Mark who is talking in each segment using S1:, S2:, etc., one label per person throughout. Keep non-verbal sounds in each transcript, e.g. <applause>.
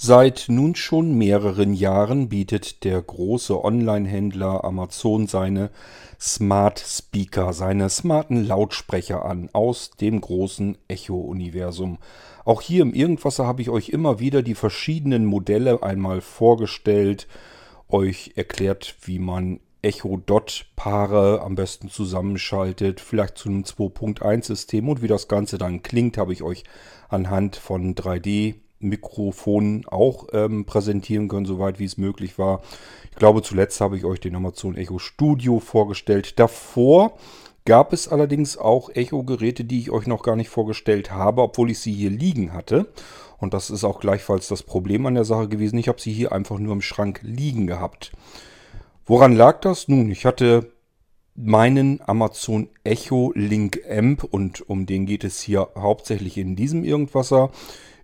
S1: Seit nun schon mehreren Jahren bietet der große Online-Händler Amazon seine Smart Speaker, seine smarten Lautsprecher an aus dem großen Echo-Universum. Auch hier im Irgendwasser habe ich euch immer wieder die verschiedenen Modelle einmal vorgestellt, euch erklärt, wie man Echo-Dot-Paare am besten zusammenschaltet, vielleicht zu einem 2.1-System und wie das Ganze dann klingt, habe ich euch anhand von 3D Mikrofon auch ähm, präsentieren können, soweit wie es möglich war. Ich glaube, zuletzt habe ich euch den Amazon Echo Studio vorgestellt. Davor gab es allerdings auch Echo-Geräte, die ich euch noch gar nicht vorgestellt habe, obwohl ich sie hier liegen hatte. Und das ist auch gleichfalls das Problem an der Sache gewesen. Ich habe sie hier einfach nur im Schrank liegen gehabt. Woran lag das? Nun, ich hatte meinen Amazon Echo Link Amp und um den geht es hier hauptsächlich in diesem Irgendwasser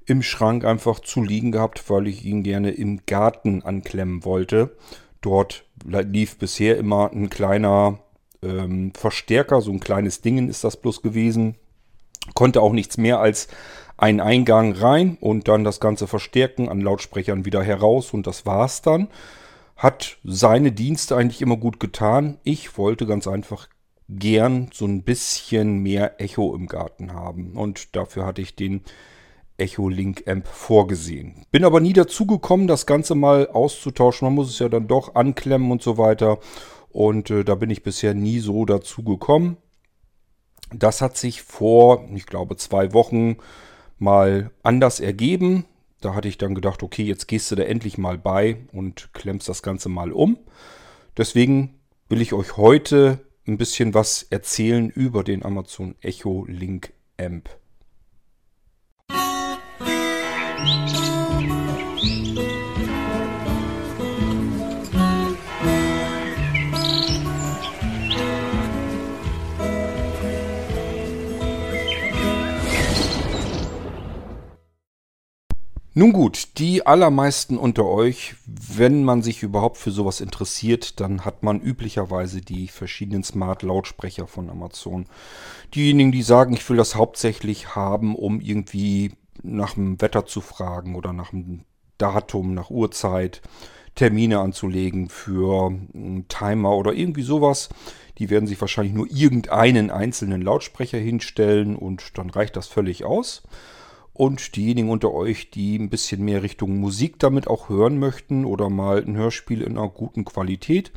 S1: im Schrank einfach zu liegen gehabt, weil ich ihn gerne im Garten anklemmen wollte. Dort lief bisher immer ein kleiner ähm, Verstärker, so ein kleines Ding ist das bloß gewesen. Konnte auch nichts mehr als einen Eingang rein und dann das Ganze verstärken, an Lautsprechern wieder heraus und das war's dann. Hat seine Dienste eigentlich immer gut getan. Ich wollte ganz einfach gern so ein bisschen mehr Echo im Garten haben und dafür hatte ich den Echo Link Amp vorgesehen. Bin aber nie dazu gekommen, das Ganze mal auszutauschen. Man muss es ja dann doch anklemmen und so weiter. Und äh, da bin ich bisher nie so dazu gekommen. Das hat sich vor, ich glaube, zwei Wochen mal anders ergeben. Da hatte ich dann gedacht, okay, jetzt gehst du da endlich mal bei und klemmst das Ganze mal um. Deswegen will ich euch heute ein bisschen was erzählen über den Amazon Echo Link Amp. Nun gut, die allermeisten unter euch, wenn man sich überhaupt für sowas interessiert, dann hat man üblicherweise die verschiedenen Smart-Lautsprecher von Amazon. Diejenigen, die sagen, ich will das hauptsächlich haben, um irgendwie nach dem Wetter zu fragen oder nach dem Datum, nach Uhrzeit, Termine anzulegen für einen Timer oder irgendwie sowas. Die werden sich wahrscheinlich nur irgendeinen einzelnen Lautsprecher hinstellen und dann reicht das völlig aus. Und diejenigen unter euch, die ein bisschen mehr Richtung Musik damit auch hören möchten oder mal ein Hörspiel in einer guten Qualität,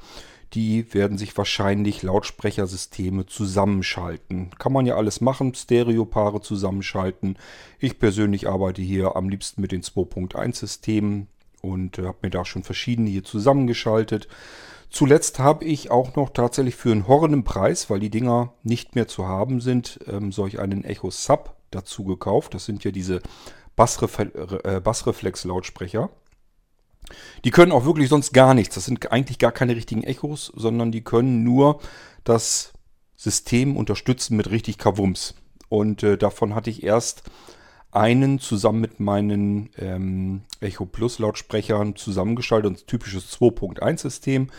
S1: die werden sich wahrscheinlich Lautsprechersysteme zusammenschalten. Kann man ja alles machen, Stereopaare zusammenschalten. Ich persönlich arbeite hier am liebsten mit den 2.1 Systemen und äh, habe mir da schon verschiedene hier zusammengeschaltet. Zuletzt habe ich auch noch tatsächlich für einen horrenden Preis, weil die Dinger nicht mehr zu haben sind, ähm, solch einen Echo Sub dazu gekauft. Das sind ja diese äh, Bassreflex-Lautsprecher. Die können auch wirklich sonst gar nichts. Das sind eigentlich gar keine richtigen Echos, sondern die können nur das System unterstützen mit richtig Kavums. Und äh, davon hatte ich erst einen zusammen mit meinen ähm, Echo Plus Lautsprechern zusammengeschaltet. Ein typisches 2.1 System.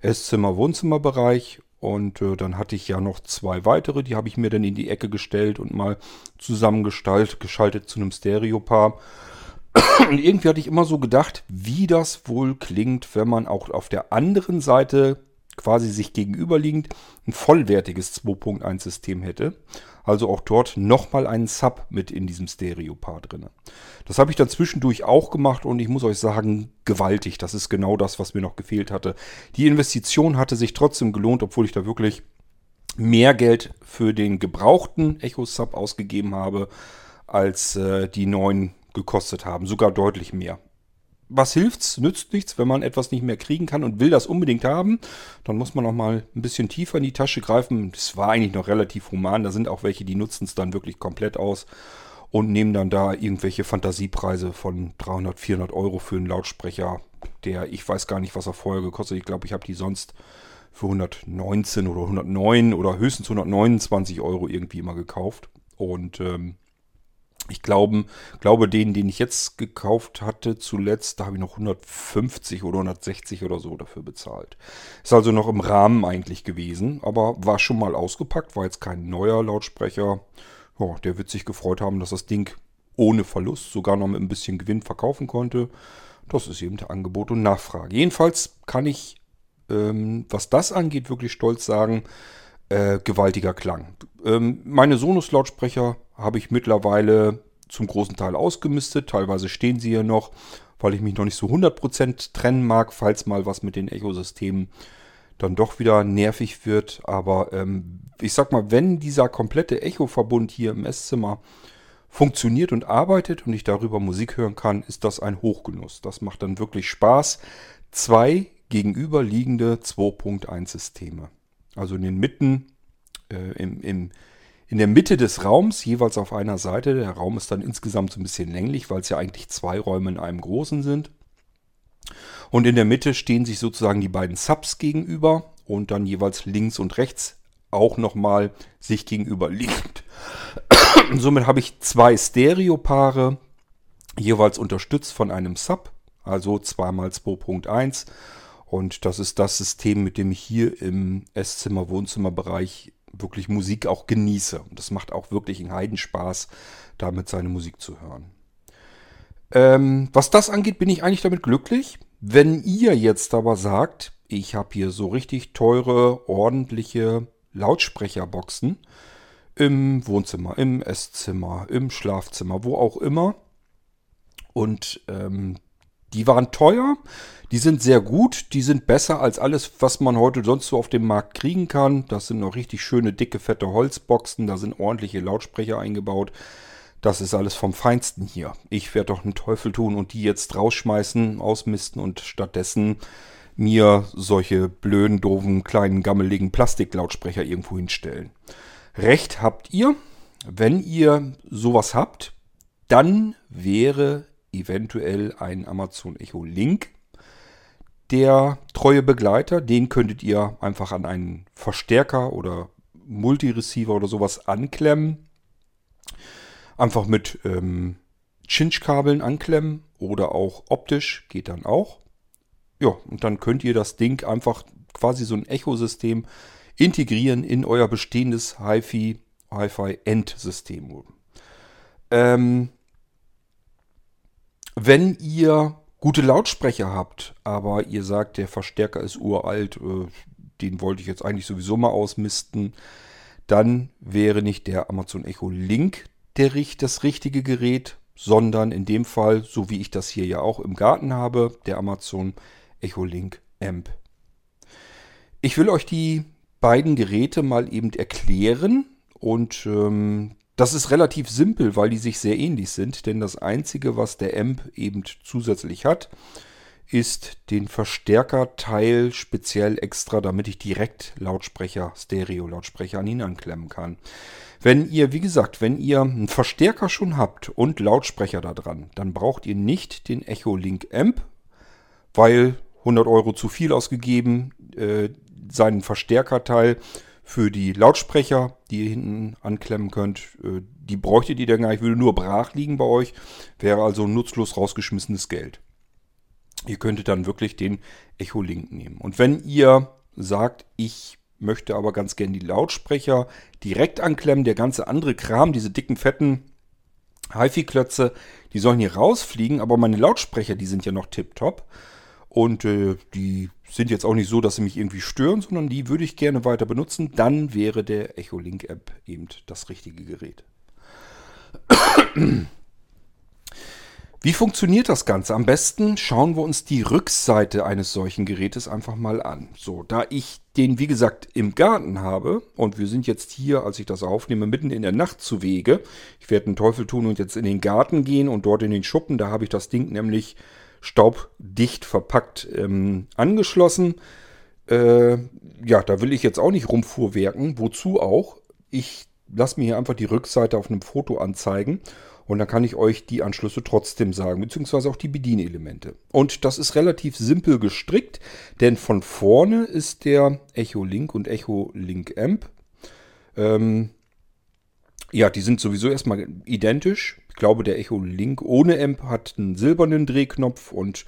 S1: Esszimmer-Wohnzimmerbereich und äh, dann hatte ich ja noch zwei weitere, die habe ich mir dann in die Ecke gestellt und mal zusammengeschaltet zu einem Stereopaar. Und irgendwie hatte ich immer so gedacht, wie das wohl klingt, wenn man auch auf der anderen Seite quasi sich gegenüberliegend ein vollwertiges 2.1 System hätte. Also auch dort nochmal einen Sub mit in diesem Stereo-Paar drin. Das habe ich dann zwischendurch auch gemacht und ich muss euch sagen, gewaltig. Das ist genau das, was mir noch gefehlt hatte. Die Investition hatte sich trotzdem gelohnt, obwohl ich da wirklich mehr Geld für den gebrauchten Echo Sub ausgegeben habe, als äh, die neuen gekostet haben. Sogar deutlich mehr was hilft's? Nützt nichts, wenn man etwas nicht mehr kriegen kann und will das unbedingt haben. Dann muss man noch mal ein bisschen tiefer in die Tasche greifen. Das war eigentlich noch relativ human. Da sind auch welche, die nutzen es dann wirklich komplett aus und nehmen dann da irgendwelche Fantasiepreise von 300, 400 Euro für einen Lautsprecher, der ich weiß gar nicht, was er vorher gekostet. Ich glaube, ich habe die sonst für 119 oder 109 oder höchstens 129 Euro irgendwie immer gekauft. Und ähm, ich glaube, glaube, den, den ich jetzt gekauft hatte zuletzt, da habe ich noch 150 oder 160 oder so dafür bezahlt. Ist also noch im Rahmen eigentlich gewesen, aber war schon mal ausgepackt, war jetzt kein neuer Lautsprecher. Ja, der wird sich gefreut haben, dass das Ding ohne Verlust, sogar noch mit ein bisschen Gewinn verkaufen konnte. Das ist eben der Angebot und Nachfrage. Jedenfalls kann ich, ähm, was das angeht, wirklich stolz sagen, äh, gewaltiger Klang. Ähm, meine Sonos-Lautsprecher habe ich mittlerweile zum großen Teil ausgemistet. Teilweise stehen sie hier noch, weil ich mich noch nicht so 100% trennen mag, falls mal was mit den Echo-Systemen dann doch wieder nervig wird. Aber ähm, ich sag mal, wenn dieser komplette Echo-Verbund hier im Esszimmer funktioniert und arbeitet und ich darüber Musik hören kann, ist das ein Hochgenuss. Das macht dann wirklich Spaß. Zwei gegenüberliegende 2.1 Systeme. Also in den Mitten, äh, im, im, in der Mitte des Raums, jeweils auf einer Seite. Der Raum ist dann insgesamt so ein bisschen länglich, weil es ja eigentlich zwei Räume in einem großen sind. Und in der Mitte stehen sich sozusagen die beiden Subs gegenüber und dann jeweils links und rechts auch nochmal sich gegenüber liegend. <coughs> Somit habe ich zwei Stereopaare, jeweils unterstützt von einem Sub, also 2x2.1. Und das ist das System, mit dem ich hier im Esszimmer-Wohnzimmerbereich wirklich Musik auch genieße. Und das macht auch wirklich einen Heidenspaß, damit seine Musik zu hören. Ähm, was das angeht, bin ich eigentlich damit glücklich. Wenn ihr jetzt aber sagt, ich habe hier so richtig teure, ordentliche Lautsprecherboxen im Wohnzimmer, im Esszimmer, im Schlafzimmer, wo auch immer. Und ähm, die waren teuer, die sind sehr gut, die sind besser als alles, was man heute sonst so auf dem Markt kriegen kann. Das sind noch richtig schöne, dicke, fette Holzboxen, da sind ordentliche Lautsprecher eingebaut. Das ist alles vom Feinsten hier. Ich werde doch einen Teufel tun und die jetzt rausschmeißen, ausmisten und stattdessen mir solche blöden, doofen, kleinen, gammeligen Plastiklautsprecher irgendwo hinstellen. Recht habt ihr. Wenn ihr sowas habt, dann wäre eventuell ein Amazon Echo Link der treue Begleiter. Den könntet ihr einfach an einen Verstärker oder Multireceiver oder sowas anklemmen Einfach mit ähm, Cinch-Kabeln anklemmen oder auch optisch geht dann auch. Ja, und dann könnt ihr das Ding einfach quasi so ein Echo-System integrieren in euer bestehendes HiFi, Hi-Fi-End-System. Ähm, wenn ihr gute Lautsprecher habt, aber ihr sagt, der Verstärker ist uralt, äh, den wollte ich jetzt eigentlich sowieso mal ausmisten, dann wäre nicht der Amazon Echo Link der, das richtige Gerät, sondern in dem Fall, so wie ich das hier ja auch im Garten habe, der Amazon Echo Link Amp. Ich will euch die beiden Geräte mal eben erklären und ähm, das ist relativ simpel, weil die sich sehr ähnlich sind, denn das Einzige, was der Amp eben zusätzlich hat, ist den Verstärkerteil speziell extra, damit ich direkt Lautsprecher, Stereo-Lautsprecher an ihn anklemmen kann. Wenn ihr, wie gesagt, wenn ihr einen Verstärker schon habt und Lautsprecher da dran, dann braucht ihr nicht den Echo Link Amp, weil 100 Euro zu viel ausgegeben, äh, seinen Verstärkerteil für die Lautsprecher, die ihr hinten anklemmen könnt, äh, die bräuchtet ihr dann gar nicht, würde nur brach liegen bei euch, wäre also nutzlos rausgeschmissenes Geld. Ihr könntet dann wirklich den Echo Link nehmen. Und wenn ihr sagt, ich möchte aber ganz gern die Lautsprecher direkt anklemmen. Der ganze andere Kram, diese dicken, fetten HiFi-Klötze, die sollen hier rausfliegen, aber meine Lautsprecher, die sind ja noch tipptopp. Und äh, die sind jetzt auch nicht so, dass sie mich irgendwie stören, sondern die würde ich gerne weiter benutzen. Dann wäre der Echo Link App eben das richtige Gerät. <clears throat> Wie funktioniert das Ganze? Am besten schauen wir uns die Rückseite eines solchen Gerätes einfach mal an. So, da ich den, wie gesagt, im Garten habe und wir sind jetzt hier, als ich das aufnehme, mitten in der Nacht zu Wege. Ich werde einen Teufel tun und jetzt in den Garten gehen und dort in den Schuppen, da habe ich das Ding nämlich staubdicht verpackt ähm, angeschlossen. Äh, ja, da will ich jetzt auch nicht rumfuhrwerken. Wozu auch? Ich lasse mir hier einfach die Rückseite auf einem Foto anzeigen und dann kann ich euch die Anschlüsse trotzdem sagen, beziehungsweise auch die Bedienelemente. Und das ist relativ simpel gestrickt, denn von vorne ist der Echo Link und Echo Link Amp. Ähm, ja, die sind sowieso erstmal identisch. Glaube, der Echo Link ohne Amp hat einen silbernen Drehknopf und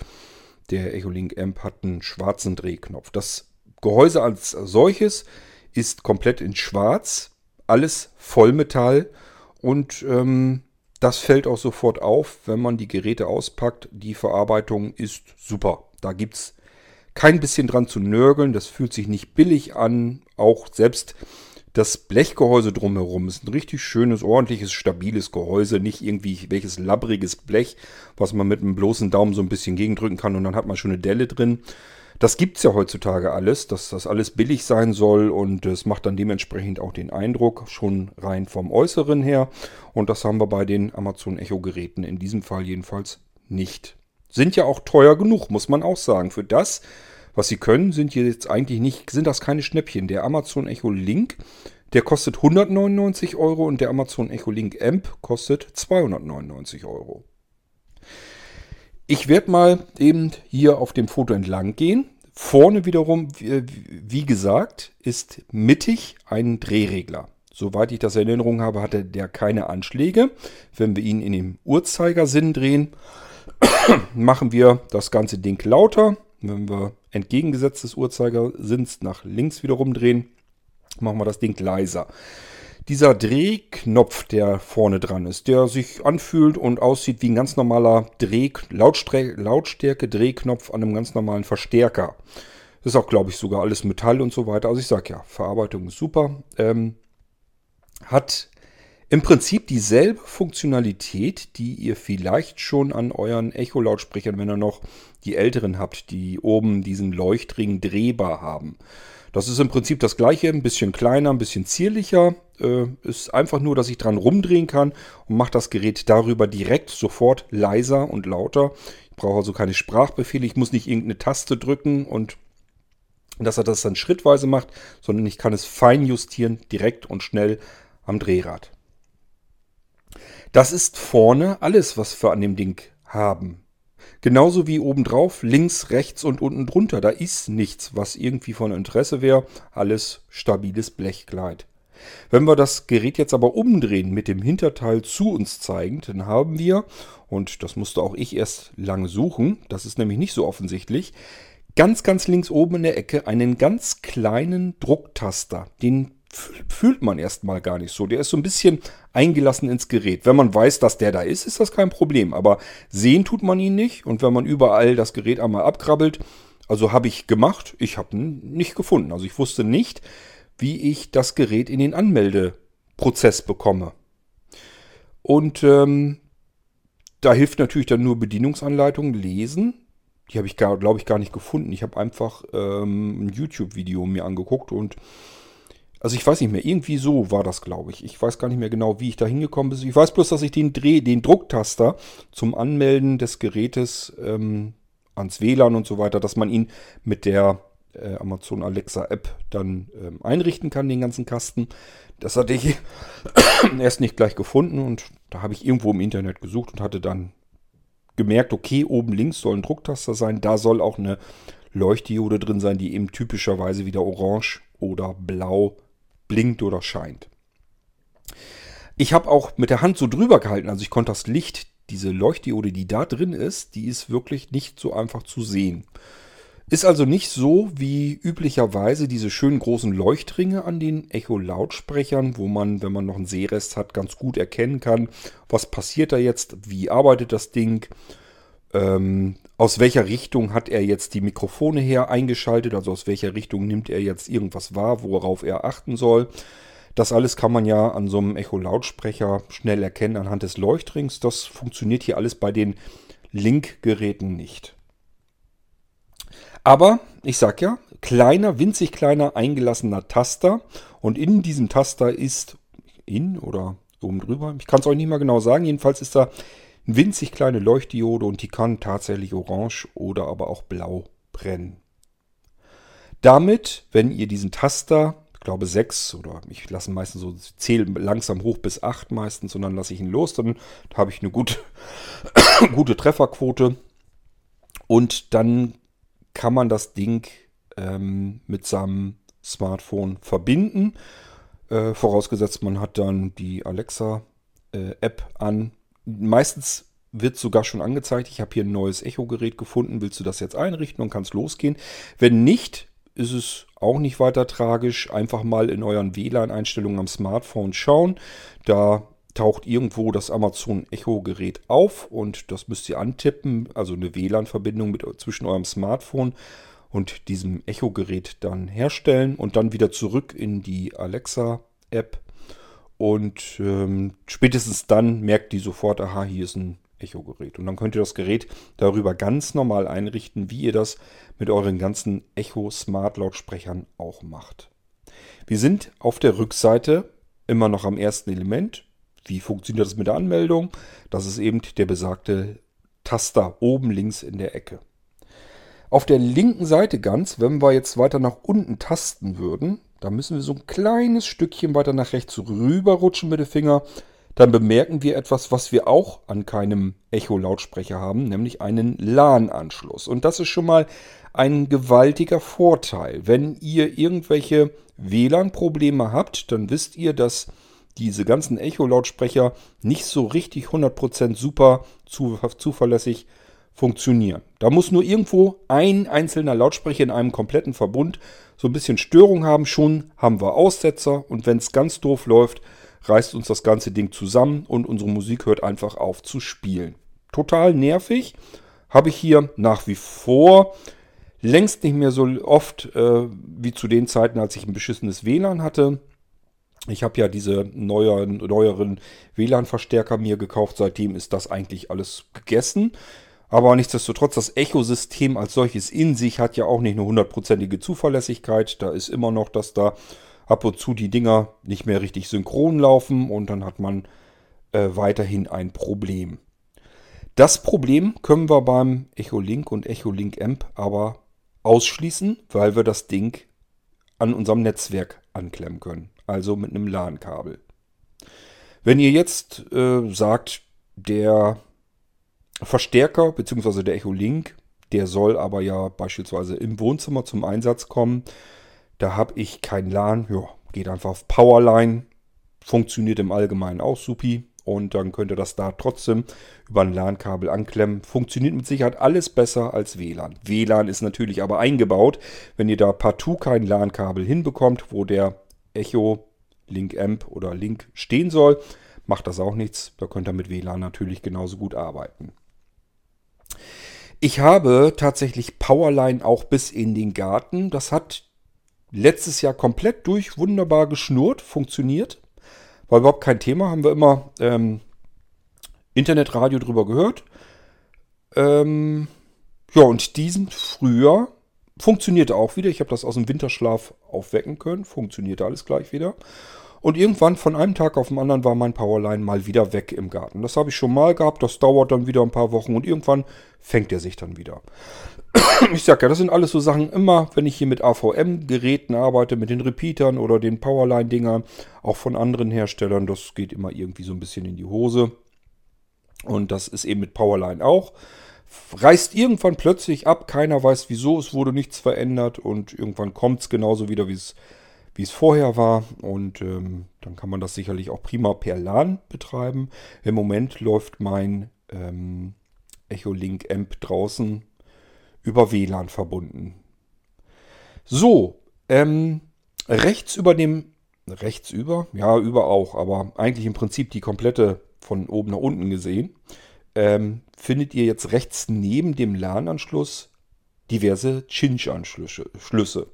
S1: der Echo Link Amp hat einen schwarzen Drehknopf. Das Gehäuse als solches ist komplett in schwarz, alles Vollmetall und ähm, das fällt auch sofort auf, wenn man die Geräte auspackt. Die Verarbeitung ist super. Da gibt es kein bisschen dran zu nörgeln. Das fühlt sich nicht billig an. Auch selbst das Blechgehäuse drumherum ist ein richtig schönes, ordentliches, stabiles Gehäuse. Nicht irgendwie welches labbriges Blech, was man mit einem bloßen Daumen so ein bisschen gegendrücken kann und dann hat man schon eine Delle drin. Das gibt es ja heutzutage alles, dass das alles billig sein soll und es macht dann dementsprechend auch den Eindruck, schon rein vom Äußeren her. Und das haben wir bei den Amazon Echo Geräten in diesem Fall jedenfalls nicht. Sind ja auch teuer genug, muss man auch sagen. Für das, was sie können, sind jetzt eigentlich nicht, sind das keine Schnäppchen. Der Amazon Echo Link, der kostet 199 Euro und der Amazon Echo Link Amp kostet 299 Euro. Ich werde mal eben hier auf dem Foto entlang gehen. Vorne wiederum, wie gesagt, ist mittig ein Drehregler. Soweit ich das in Erinnerung habe, hatte der keine Anschläge. Wenn wir ihn in dem Uhrzeigersinn drehen, <coughs> machen wir das ganze Ding lauter. Wenn wir entgegengesetzt des Uhrzeigersinns nach links wiederum drehen, machen wir das Ding leiser dieser Drehknopf, der vorne dran ist, der sich anfühlt und aussieht wie ein ganz normaler Dreh Lautstärke-Drehknopf an einem ganz normalen Verstärker. Ist auch, glaube ich, sogar alles Metall und so weiter. Also ich sage ja, Verarbeitung ist super. Ähm, hat im Prinzip dieselbe Funktionalität, die ihr vielleicht schon an euren Echo-Lautsprechern, wenn ihr noch die älteren habt, die oben diesen Leuchtring drehbar haben. Das ist im Prinzip das gleiche, ein bisschen kleiner, ein bisschen zierlicher. Äh, ist einfach nur, dass ich dran rumdrehen kann und mache das Gerät darüber direkt sofort leiser und lauter. Ich brauche also keine Sprachbefehle, ich muss nicht irgendeine Taste drücken und dass er das dann schrittweise macht, sondern ich kann es fein justieren, direkt und schnell am Drehrad. Das ist vorne alles, was wir an dem Ding haben. Genauso wie obendrauf, links, rechts und unten drunter. Da ist nichts, was irgendwie von Interesse wäre. Alles stabiles Blechkleid. Wenn wir das Gerät jetzt aber umdrehen, mit dem Hinterteil zu uns zeigend, dann haben wir, und das musste auch ich erst lange suchen, das ist nämlich nicht so offensichtlich, ganz, ganz links oben in der Ecke einen ganz kleinen Drucktaster. Den fühlt man erstmal gar nicht so. Der ist so ein bisschen eingelassen ins Gerät. Wenn man weiß, dass der da ist, ist das kein Problem. Aber sehen tut man ihn nicht. Und wenn man überall das Gerät einmal abkrabbelt, also habe ich gemacht, ich habe ihn nicht gefunden. Also ich wusste nicht, wie ich das Gerät in den Anmeldeprozess bekomme. Und ähm, da hilft natürlich dann nur Bedienungsanleitung lesen. Die habe ich, glaube ich, gar nicht gefunden. Ich habe einfach ähm, ein YouTube-Video mir angeguckt und also ich weiß nicht mehr, irgendwie so war das, glaube ich. Ich weiß gar nicht mehr genau, wie ich da hingekommen bin. Ich weiß bloß, dass ich den Dreh, den Drucktaster zum Anmelden des Gerätes ähm, ans WLAN und so weiter, dass man ihn mit der äh, Amazon Alexa App dann ähm, einrichten kann, den ganzen Kasten. Das hatte ich <coughs> erst nicht gleich gefunden und da habe ich irgendwo im Internet gesucht und hatte dann gemerkt, okay, oben links soll ein Drucktaster sein, da soll auch eine Leuchtdiode drin sein, die eben typischerweise wieder orange oder blau blinkt oder scheint. Ich habe auch mit der Hand so drüber gehalten, also ich konnte das Licht, diese Leuchtdiode, die da drin ist, die ist wirklich nicht so einfach zu sehen. Ist also nicht so wie üblicherweise diese schönen großen Leuchtringe an den Echo-Lautsprechern, wo man, wenn man noch einen Sehrest hat, ganz gut erkennen kann, was passiert da jetzt, wie arbeitet das Ding, ähm, aus welcher Richtung hat er jetzt die Mikrofone her eingeschaltet, also aus welcher Richtung nimmt er jetzt irgendwas wahr, worauf er achten soll. Das alles kann man ja an so einem Echo-Lautsprecher schnell erkennen anhand des Leuchtrings. Das funktioniert hier alles bei den Link-Geräten nicht. Aber ich sag ja, kleiner, winzig kleiner eingelassener Taster und in diesem Taster ist in oder oben drüber, ich kann es euch nicht mal genau sagen, jedenfalls ist da winzig kleine Leuchtdiode und die kann tatsächlich orange oder aber auch blau brennen. Damit, wenn ihr diesen Taster, ich glaube 6 oder ich lasse meistens so, zähle langsam hoch bis 8 meistens und dann lasse ich ihn los, dann habe ich eine gute, <coughs> gute Trefferquote und dann kann man das Ding ähm, mit seinem Smartphone verbinden. Äh, vorausgesetzt, man hat dann die Alexa-App äh, an. Meistens wird sogar schon angezeigt, ich habe hier ein neues Echo-Gerät gefunden, willst du das jetzt einrichten und kannst losgehen. Wenn nicht, ist es auch nicht weiter tragisch. Einfach mal in euren WLAN-Einstellungen am Smartphone schauen. Da taucht irgendwo das Amazon Echo Gerät auf und das müsst ihr antippen, also eine WLAN-Verbindung zwischen eurem Smartphone und diesem Echo Gerät dann herstellen und dann wieder zurück in die Alexa App und ähm, spätestens dann merkt die sofort, aha, hier ist ein Echo-Gerät. Und dann könnt ihr das Gerät darüber ganz normal einrichten, wie ihr das mit euren ganzen Echo Smart Lautsprechern auch macht. Wir sind auf der Rückseite immer noch am ersten Element. Wie funktioniert das mit der Anmeldung? Das ist eben der besagte Taster oben links in der Ecke. Auf der linken Seite ganz, wenn wir jetzt weiter nach unten tasten würden, da müssen wir so ein kleines Stückchen weiter nach rechts rüberrutschen mit dem Finger. Dann bemerken wir etwas, was wir auch an keinem Echo-Lautsprecher haben, nämlich einen LAN-Anschluss. Und das ist schon mal ein gewaltiger Vorteil. Wenn ihr irgendwelche WLAN-Probleme habt, dann wisst ihr, dass diese ganzen Echo-Lautsprecher nicht so richtig 100% super zuverlässig funktionieren. Da muss nur irgendwo ein einzelner Lautsprecher in einem kompletten Verbund so ein bisschen Störung haben, schon haben wir Aussetzer und wenn es ganz doof läuft, reißt uns das ganze Ding zusammen und unsere Musik hört einfach auf zu spielen. Total nervig. Habe ich hier nach wie vor längst nicht mehr so oft äh, wie zu den Zeiten, als ich ein beschissenes WLAN hatte. Ich habe ja diese neueren, neueren WLAN-Verstärker mir gekauft. Seitdem ist das eigentlich alles gegessen. Aber nichtsdestotrotz, das Echosystem als solches in sich hat ja auch nicht eine hundertprozentige Zuverlässigkeit. Da ist immer noch, dass da ab und zu die Dinger nicht mehr richtig synchron laufen und dann hat man äh, weiterhin ein Problem. Das Problem können wir beim Echolink und Echolink Amp aber ausschließen, weil wir das Ding an unserem Netzwerk anklemmen können. Also mit einem LAN-Kabel. Wenn ihr jetzt äh, sagt, der Verstärker bzw. der Echo Link, der soll aber ja beispielsweise im Wohnzimmer zum Einsatz kommen. Da habe ich kein LAN, ja, geht einfach auf Powerline, funktioniert im Allgemeinen auch supi und dann könnt ihr das da trotzdem über ein LAN-Kabel anklemmen. Funktioniert mit Sicherheit alles besser als WLAN. WLAN ist natürlich aber eingebaut. Wenn ihr da partout kein LAN-Kabel hinbekommt, wo der Echo Link Amp oder Link stehen soll, macht das auch nichts. Da könnt ihr mit WLAN natürlich genauso gut arbeiten. Ich habe tatsächlich Powerline auch bis in den Garten. Das hat letztes Jahr komplett durch wunderbar geschnurrt, funktioniert. War überhaupt kein Thema, haben wir immer ähm, Internetradio drüber gehört. Ähm, ja, und diesen Frühjahr funktionierte auch wieder. Ich habe das aus dem Winterschlaf aufwecken können. Funktionierte alles gleich wieder. Und irgendwann von einem Tag auf den anderen war mein Powerline mal wieder weg im Garten. Das habe ich schon mal gehabt, das dauert dann wieder ein paar Wochen und irgendwann fängt er sich dann wieder. <clears throat> Ich sage ja, das sind alles so Sachen, immer wenn ich hier mit AVM-Geräten arbeite, mit den Repeatern oder den Powerline-Dingern, auch von anderen Herstellern, das geht immer irgendwie so ein bisschen in die Hose. Und das ist eben mit Powerline auch. Reißt irgendwann plötzlich ab, keiner weiß wieso, es wurde nichts verändert und irgendwann kommt es genauso wieder, wie es wie es vorher war. Und ähm, dann kann man das sicherlich auch prima per LAN betreiben. Im Moment läuft mein ähm, Echolink Amp draußen über WLAN verbunden. So, ähm, rechts über dem, rechts über, ja, über auch, aber eigentlich im Prinzip die komplette von oben nach unten gesehen, ähm, findet ihr jetzt rechts neben dem LAN-Anschluss diverse Cinch-Anschlüsse.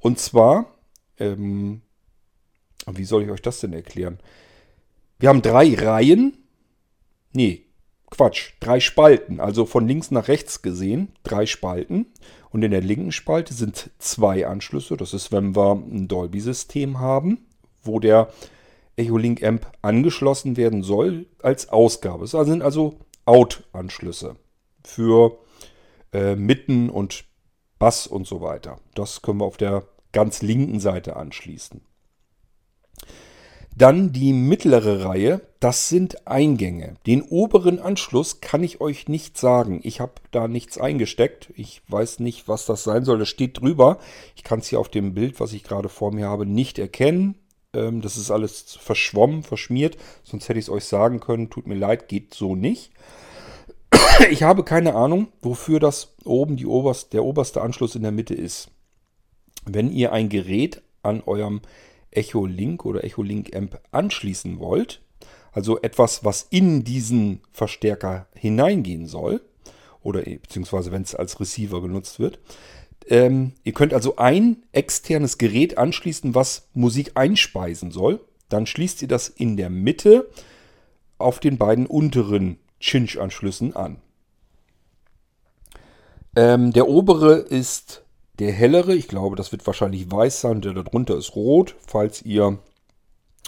S1: Und zwar ähm, wie soll ich euch das denn erklären? Wir haben drei Reihen. Nee, Quatsch, drei Spalten. Also von links nach rechts gesehen, drei Spalten. Und in der linken Spalte sind zwei Anschlüsse. Das ist, wenn wir ein Dolby-System haben, wo der Echolink Amp angeschlossen werden soll als Ausgabe. Es sind also Out-Anschlüsse für äh, Mitten und Bass und so weiter. Das können wir auf der ganz linken Seite anschließen. Dann die mittlere Reihe, das sind Eingänge. Den oberen Anschluss kann ich euch nicht sagen. Ich habe da nichts eingesteckt. Ich weiß nicht, was das sein soll. Das steht drüber. Ich kann es hier auf dem Bild, was ich gerade vor mir habe, nicht erkennen. Ähm, das ist alles verschwommen, verschmiert. Sonst hätte ich es euch sagen können. Tut mir leid, geht so nicht. Ich habe keine Ahnung, wofür das oben die oberst, der oberste Anschluss in der Mitte ist. Wenn ihr ein Gerät an eurem Echo Link oder Echo Link Amp anschließen wollt, Also etwas, was in diesen Verstärker hineingehen soll. Oder beziehungsweise wenn es als Receiver genutzt wird. Ähm, ihr könnt also ein externes Gerät anschließen, was Musik einspeisen soll. Dann schließt ihr das in der Mitte auf den beiden unteren Cinch-Anschlüssen an. Ähm, der obere ist der hellere. Ich glaube, das wird wahrscheinlich weiß sein. Der darunter ist rot, falls ihr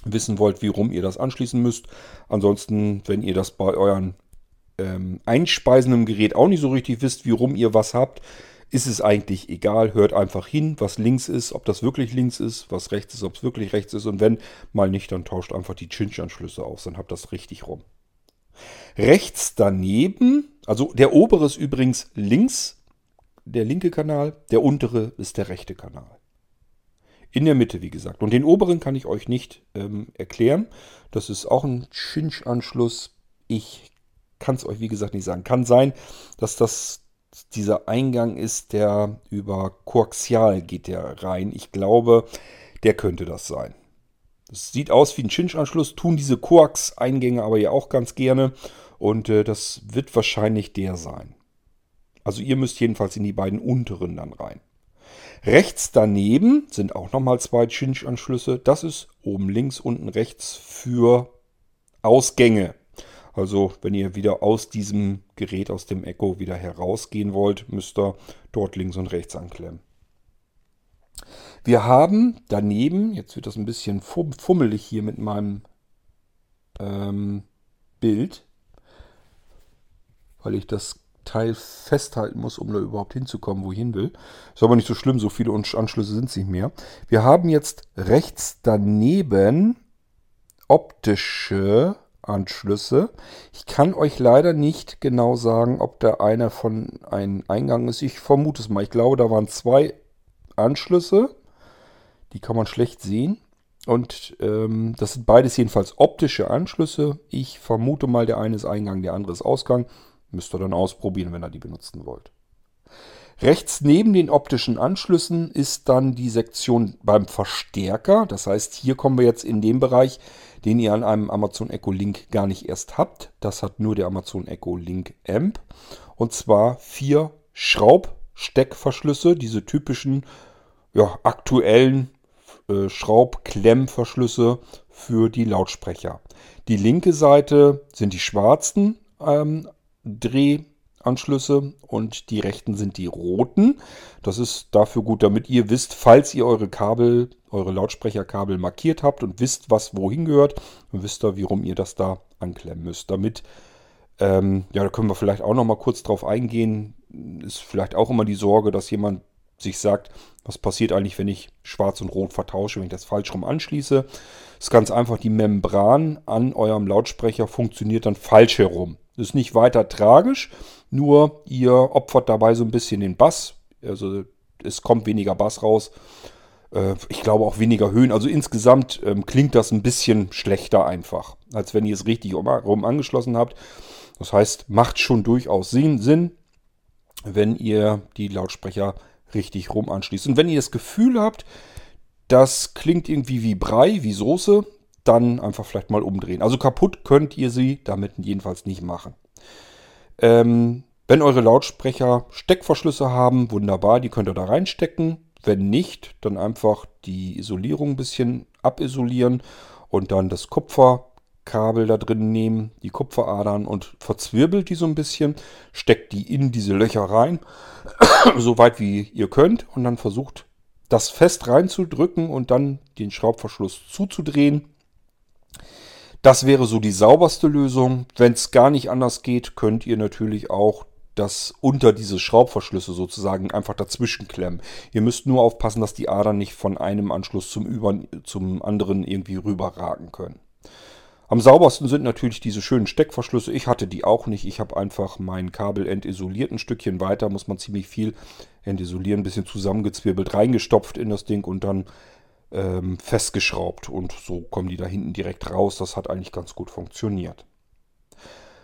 S1: wissen wollt, wie rum ihr das anschließen müsst. Ansonsten, wenn ihr das bei euren ähm, einspeisenden Gerät auch nicht so richtig wisst, wie rum ihr was habt, ist es eigentlich egal. Hört einfach hin, was links ist, ob das wirklich links ist, was rechts ist, ob es wirklich rechts ist. Und wenn mal nicht, dann tauscht einfach die Cinch-Anschlüsse aus. Dann habt das richtig rum. Rechts daneben, also der obere ist übrigens links, der linke Kanal, der untere ist der rechte Kanal. In der Mitte, wie gesagt. Und den oberen kann ich euch nicht ähm, erklären. Das ist auch ein Cinch-Anschluss. Ich kann es euch, wie gesagt, nicht sagen. Kann sein, dass das dieser Eingang ist, der über Koaxial geht der rein. Ich glaube, der könnte das sein. Das sieht aus wie ein Cinch-Anschluss, tun diese Koax-Eingänge aber ja auch ganz gerne. Und äh, das wird wahrscheinlich der sein. Also ihr müsst jedenfalls in die beiden unteren dann rein. Rechts daneben sind auch nochmal zwei Cinch-Anschlüsse. Das ist oben links, unten rechts für Ausgänge. Also wenn ihr wieder aus diesem Gerät, aus dem Echo wieder herausgehen wollt, müsst ihr dort links und rechts anklemmen. Wir haben daneben, jetzt wird das ein bisschen fummelig hier mit meinem ähm, Bild, weil ich das Teil festhalten muss, um da überhaupt hinzukommen, wo ich hin will. Ist aber nicht so schlimm, so viele Anschlüsse sind es nicht mehr. Wir haben jetzt rechts daneben optische Anschlüsse. Ich kann euch leider nicht genau sagen, ob da einer von einem Eingang ist. Ich vermute es mal. Ich glaube, da waren zwei Anschlüsse. Die kann man schlecht sehen. Und ähm, das sind beides jedenfalls optische Anschlüsse. Ich vermute mal, der eine ist Eingang, der andere ist Ausgang. Müsst ihr dann ausprobieren, wenn ihr die benutzen wollt. Rechts neben den optischen Anschlüssen ist dann die Sektion beim Verstärker. Das heißt, hier kommen wir jetzt in den Bereich, den ihr an einem Amazon Echo Link gar nicht erst habt. Das hat nur der Amazon Echo Link Amp. Und zwar vier Schraubsteckverschlüsse, diese typischen ja, aktuellen äh, Schraubklemmverschlüsse für die Lautsprecher. Die linke Seite sind die schwarzen ähm, Drehanschlüsse und die rechten sind die roten. Das ist dafür gut, damit ihr wisst, falls ihr eure Kabel, eure Lautsprecherkabel markiert habt und wisst, was wohin gehört, dann wisst ihr, wie rum ihr das da anklemmen müsst. Damit, ähm, ja, da können wir vielleicht auch noch mal kurz drauf eingehen. Ist vielleicht auch immer die Sorge, dass jemand sich sagt, was passiert eigentlich, wenn ich schwarz und rot vertausche, wenn ich das falsch rum anschließe. Ist ganz einfach, die Membran an eurem Lautsprecher funktioniert dann falsch herum. Das ist nicht weiter tragisch, nur ihr opfert dabei so ein bisschen den Bass. Also es kommt weniger Bass raus. Äh, ich glaube auch weniger Höhen. Also insgesamt ähm, klingt das ein bisschen schlechter einfach, als wenn ihr es richtig rum angeschlossen habt. Das heißt, macht schon durchaus Sinn, wenn ihr die Lautsprecher richtig rum anschließt. Und wenn ihr das Gefühl habt, das klingt irgendwie wie Brei, wie Soße, dann einfach vielleicht mal umdrehen. Also kaputt könnt ihr sie damit jedenfalls nicht machen. Ähm, wenn eure Lautsprecher Steckverschlüsse haben, wunderbar, die könnt ihr da reinstecken. Wenn nicht, dann einfach die Isolierung ein bisschen abisolieren und dann das Kupferkabel da drin nehmen, die Kupferadern und verzwirbelt die so ein bisschen, steckt die in diese Löcher rein, <coughs> so weit wie ihr könnt und dann versucht das fest reinzudrücken und dann den Schraubverschluss zuzudrehen das wäre so die sauberste Lösung. Wenn es gar nicht anders geht, könnt ihr natürlich auch das unter diese Schraubverschlüsse sozusagen einfach dazwischen klemmen. Ihr müsst nur aufpassen, dass die Adern nicht von einem Anschluss zum, über, zum anderen irgendwie rüberragen können. Am saubersten sind natürlich diese schönen Steckverschlüsse. Ich hatte die auch nicht. Ich habe einfach mein Kabel entisoliert. Ein Stückchen weiter muss man ziemlich viel entisolieren, ein bisschen zusammengezwirbelt, reingestopft in das Ding und dann ähm, festgeschraubt und so kommen die da hinten direkt raus. Das hat eigentlich ganz gut funktioniert.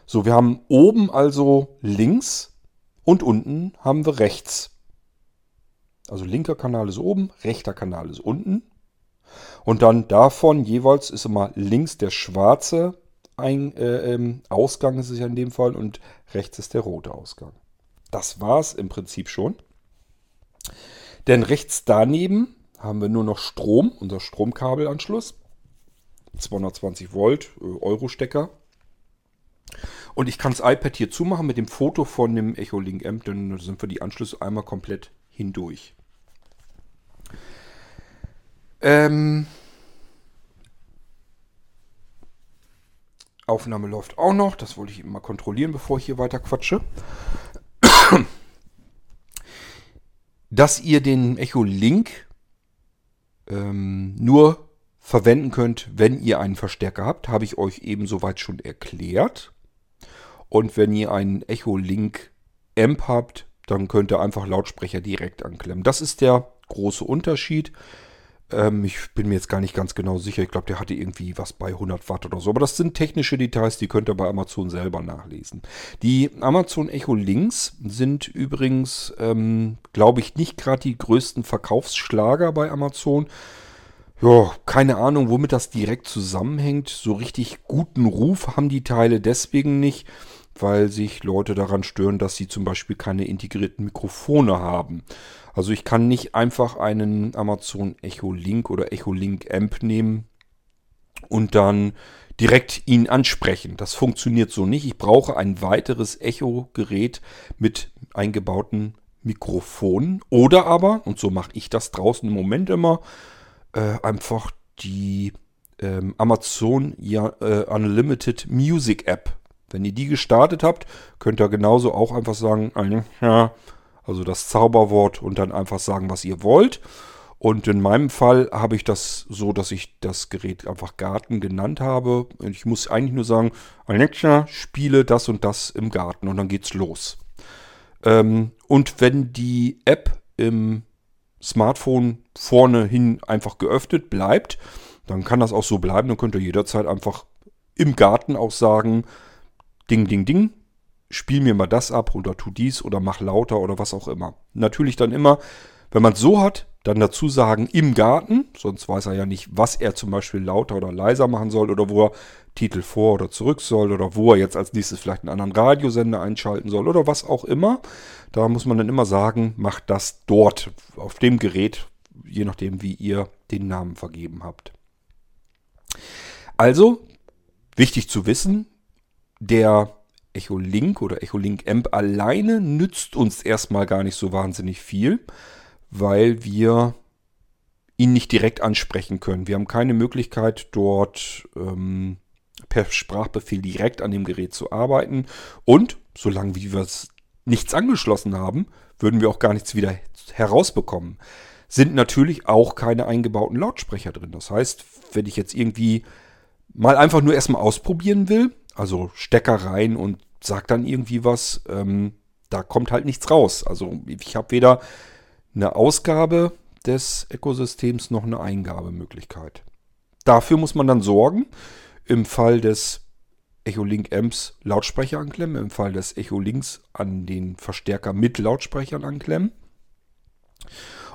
S1: So, wir haben oben also links und unten haben wir rechts. Also linker Kanal ist oben, rechter Kanal ist unten. Und dann davon jeweils ist immer links der schwarze ein, äh, ähm, Ausgang ist es ja in dem Fall und rechts ist der rote Ausgang. Das war es im Prinzip schon. Denn rechts daneben haben wir nur noch Strom, unser Stromkabelanschluss. 220 Volt, äh, Euro-Stecker. Und ich kann das iPad hier zumachen mit dem Foto von dem Echo Link Amp, dann sind wir die Anschlüsse einmal komplett hindurch. Ähm, Aufnahme läuft auch noch. Das wollte ich mal kontrollieren, bevor ich hier weiter quatsche. <coughs> Dass ihr den Echo Link ähm, nur verwenden könnt, wenn ihr einen Verstärker habt, habe ich euch eben soweit schon erklärt. Und wenn ihr einen Echo Link Amp habt, dann könnt ihr einfach Lautsprecher direkt anklemmen. Das ist der große Unterschied. Ähm, ich bin mir jetzt gar nicht ganz genau sicher. Ich glaube, der hatte irgendwie was bei 100 Watt oder so. Aber das sind technische Details, die könnt ihr bei Amazon selber nachlesen. Die Amazon Echo Links sind übrigens, ähm, glaube ich, nicht gerade die größten Verkaufsschlager bei Amazon. Ja, keine Ahnung, womit das direkt zusammenhängt. So richtig guten Ruf haben die Teile deswegen nicht, weil sich Leute daran stören, dass sie zum Beispiel keine integrierten Mikrofone haben. Also ich kann nicht einfach einen Amazon Echo Link oder Echo Link Amp nehmen und dann direkt ihn ansprechen. Das funktioniert so nicht. Ich brauche ein weiteres Echo-Gerät mit eingebauten Mikrofonen. Oder aber, und so mache ich das draußen im Moment immer, äh, einfach die ähm, Amazon ja, äh, Unlimited Music App. Wenn ihr die gestartet habt, könnt ihr genauso auch einfach sagen, also das Zauberwort und dann einfach sagen, was ihr wollt. Und in meinem Fall habe ich das so, dass ich das Gerät einfach Garten genannt habe. Ich muss eigentlich nur sagen, Alexa, spiele das und das im Garten und dann geht's los. Ähm, und wenn die App im Smartphone vorne hin einfach geöffnet bleibt, dann kann das auch so bleiben. Dann könnt ihr jederzeit einfach im Garten auch sagen, Ding, Ding, Ding, spiel mir mal das ab oder tu dies oder mach lauter oder was auch immer. Natürlich dann immer, wenn man es so hat, dann dazu sagen im Garten, sonst weiß er ja nicht, was er zum Beispiel lauter oder leiser machen soll oder wo er Titel vor oder zurück soll oder wo er jetzt als nächstes vielleicht einen anderen Radiosender einschalten soll oder was auch immer. Da muss man dann immer sagen, macht das dort auf dem Gerät, je nachdem wie ihr den Namen vergeben habt. Also, wichtig zu wissen, der Echo Link oder Echo Link Amp alleine nützt uns erstmal gar nicht so wahnsinnig viel, weil wir ihn nicht direkt ansprechen können. Wir haben keine Möglichkeit, dort ähm, per Sprachbefehl direkt an dem Gerät zu arbeiten. Und solange wir nichts angeschlossen haben, würden wir auch gar nichts wieder herausbekommen. Sind natürlich auch keine eingebauten Lautsprecher drin. Das heißt, wenn ich jetzt irgendwie mal einfach nur erstmal ausprobieren will, also Stecker rein und sag dann irgendwie was, ähm, da kommt halt nichts raus. Also ich habe weder eine Ausgabe des Ökosystems noch eine Eingabemöglichkeit. Dafür muss man dann sorgen, im Fall des Echolink Amps Lautsprecher anklemmen, im Fall des Echolinks an den Verstärker mit Lautsprechern anklemmen.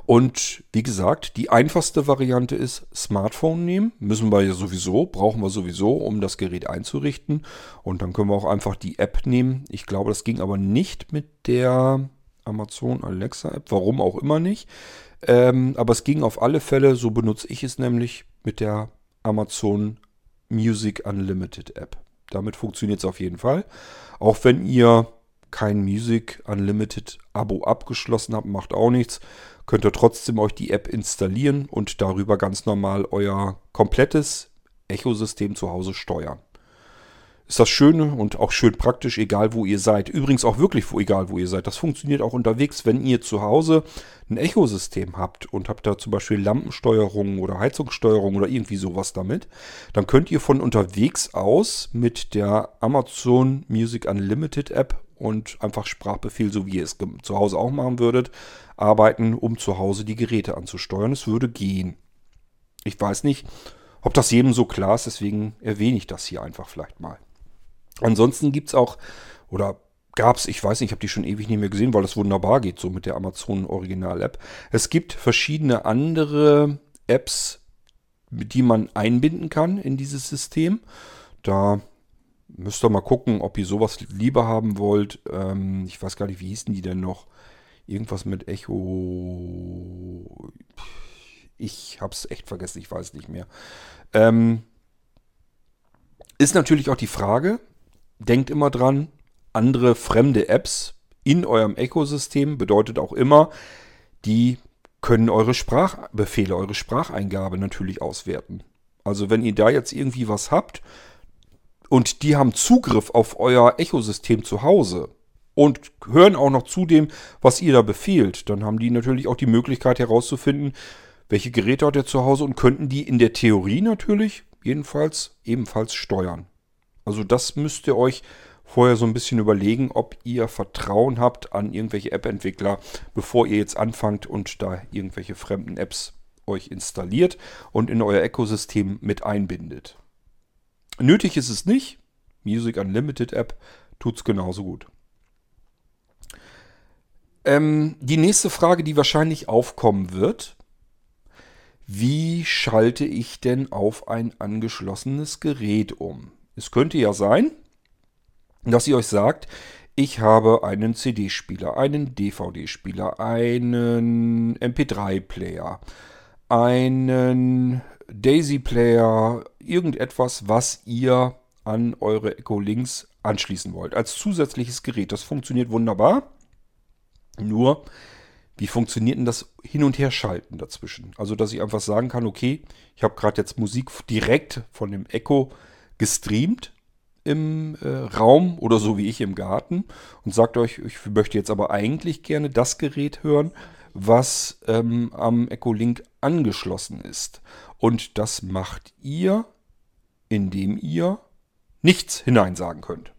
S1: Und wie gesagt, die einfachste Variante ist Smartphone nehmen. Müssen wir ja sowieso, brauchen wir sowieso, um das Gerät einzurichten. Und dann können wir auch einfach die App nehmen. Ich glaube, das ging aber nicht mit der Amazon Alexa App. Warum auch immer nicht. Ähm, aber es ging auf alle Fälle, so benutze ich es nämlich mit der Amazon Music Unlimited App. Damit funktioniert es auf jeden Fall. Auch wenn ihr kein Music Unlimited Abo abgeschlossen habt, macht auch nichts könnt ihr trotzdem euch die App installieren und darüber ganz normal euer komplettes Echo-System zu Hause steuern. Ist das schön und auch schön praktisch, egal wo ihr seid. Übrigens auch wirklich, egal wo ihr seid. Das funktioniert auch unterwegs, wenn ihr zu Hause ein Echo-System habt und habt da zum Beispiel Lampensteuerung oder Heizungssteuerung oder irgendwie sowas damit. Dann könnt ihr von unterwegs aus mit der Amazon Music Unlimited App und einfach Sprachbefehl, so wie ihr es zu Hause auch machen würdet, arbeiten, um zu Hause die Geräte anzusteuern. Es würde gehen. Ich weiß nicht, ob das jedem so klar ist, deswegen erwähne ich das hier einfach vielleicht mal. Ansonsten gibt es auch, oder gab es, ich weiß nicht, ich habe die schon ewig nicht mehr gesehen, weil das wunderbar geht, so mit der Amazon Original App. Es gibt verschiedene andere Apps, die man einbinden kann in dieses System. Da müsst ihr mal gucken, ob ihr sowas lieber haben wollt. Ähm, ich weiß gar nicht, wie hießen die denn noch? Irgendwas mit Echo. Ich hab's echt vergessen, ich weiß nicht mehr. Ähm, ist natürlich auch die Frage, denkt immer dran, andere fremde Apps in eurem Ecosystem bedeutet auch immer, die können eure Sprachbefehle, eure Spracheingabe natürlich auswerten. Also wenn ihr da jetzt irgendwie was habt und die haben Zugriff auf euer Echosystem zu Hause und hören auch noch zu dem, was ihr da befehlt, dann haben die natürlich auch die Möglichkeit herauszufinden, welche Geräte hat er zu Hause und könnten die in der Theorie natürlich jedenfalls ebenfalls steuern. Also das müsst ihr euch vorher so ein bisschen überlegen, ob ihr Vertrauen habt an irgendwelche App-Entwickler, bevor ihr jetzt anfangt und da irgendwelche fremden Apps euch installiert und in euer Ökosystem mit einbindet. Nötig ist es nicht. Music Unlimited App tut es genauso gut. Ähm, die nächste Frage, die wahrscheinlich aufkommen wird, wie schalte ich denn auf ein angeschlossenes Gerät um? Es könnte ja sein, dass ihr euch sagt, ich habe einen CD-Spieler, einen DVD-Spieler, einen MP3-Player, einen Daisy-Player, irgendetwas, was ihr an eure Echo Links anschließen wollt. Als zusätzliches Gerät. Das funktioniert wunderbar. Nur, wie funktioniert denn das Hin- und Herschalten dazwischen? Also, dass ich einfach sagen kann, okay, ich habe gerade jetzt Musik direkt von dem Echo gestreamt im äh, Raum oder so wie ich im Garten und sagt euch, ich möchte jetzt aber eigentlich gerne das Gerät hören, was ähm, am Echo Link angeschlossen ist. Und das macht ihr, indem ihr nichts hineinsagen könnt.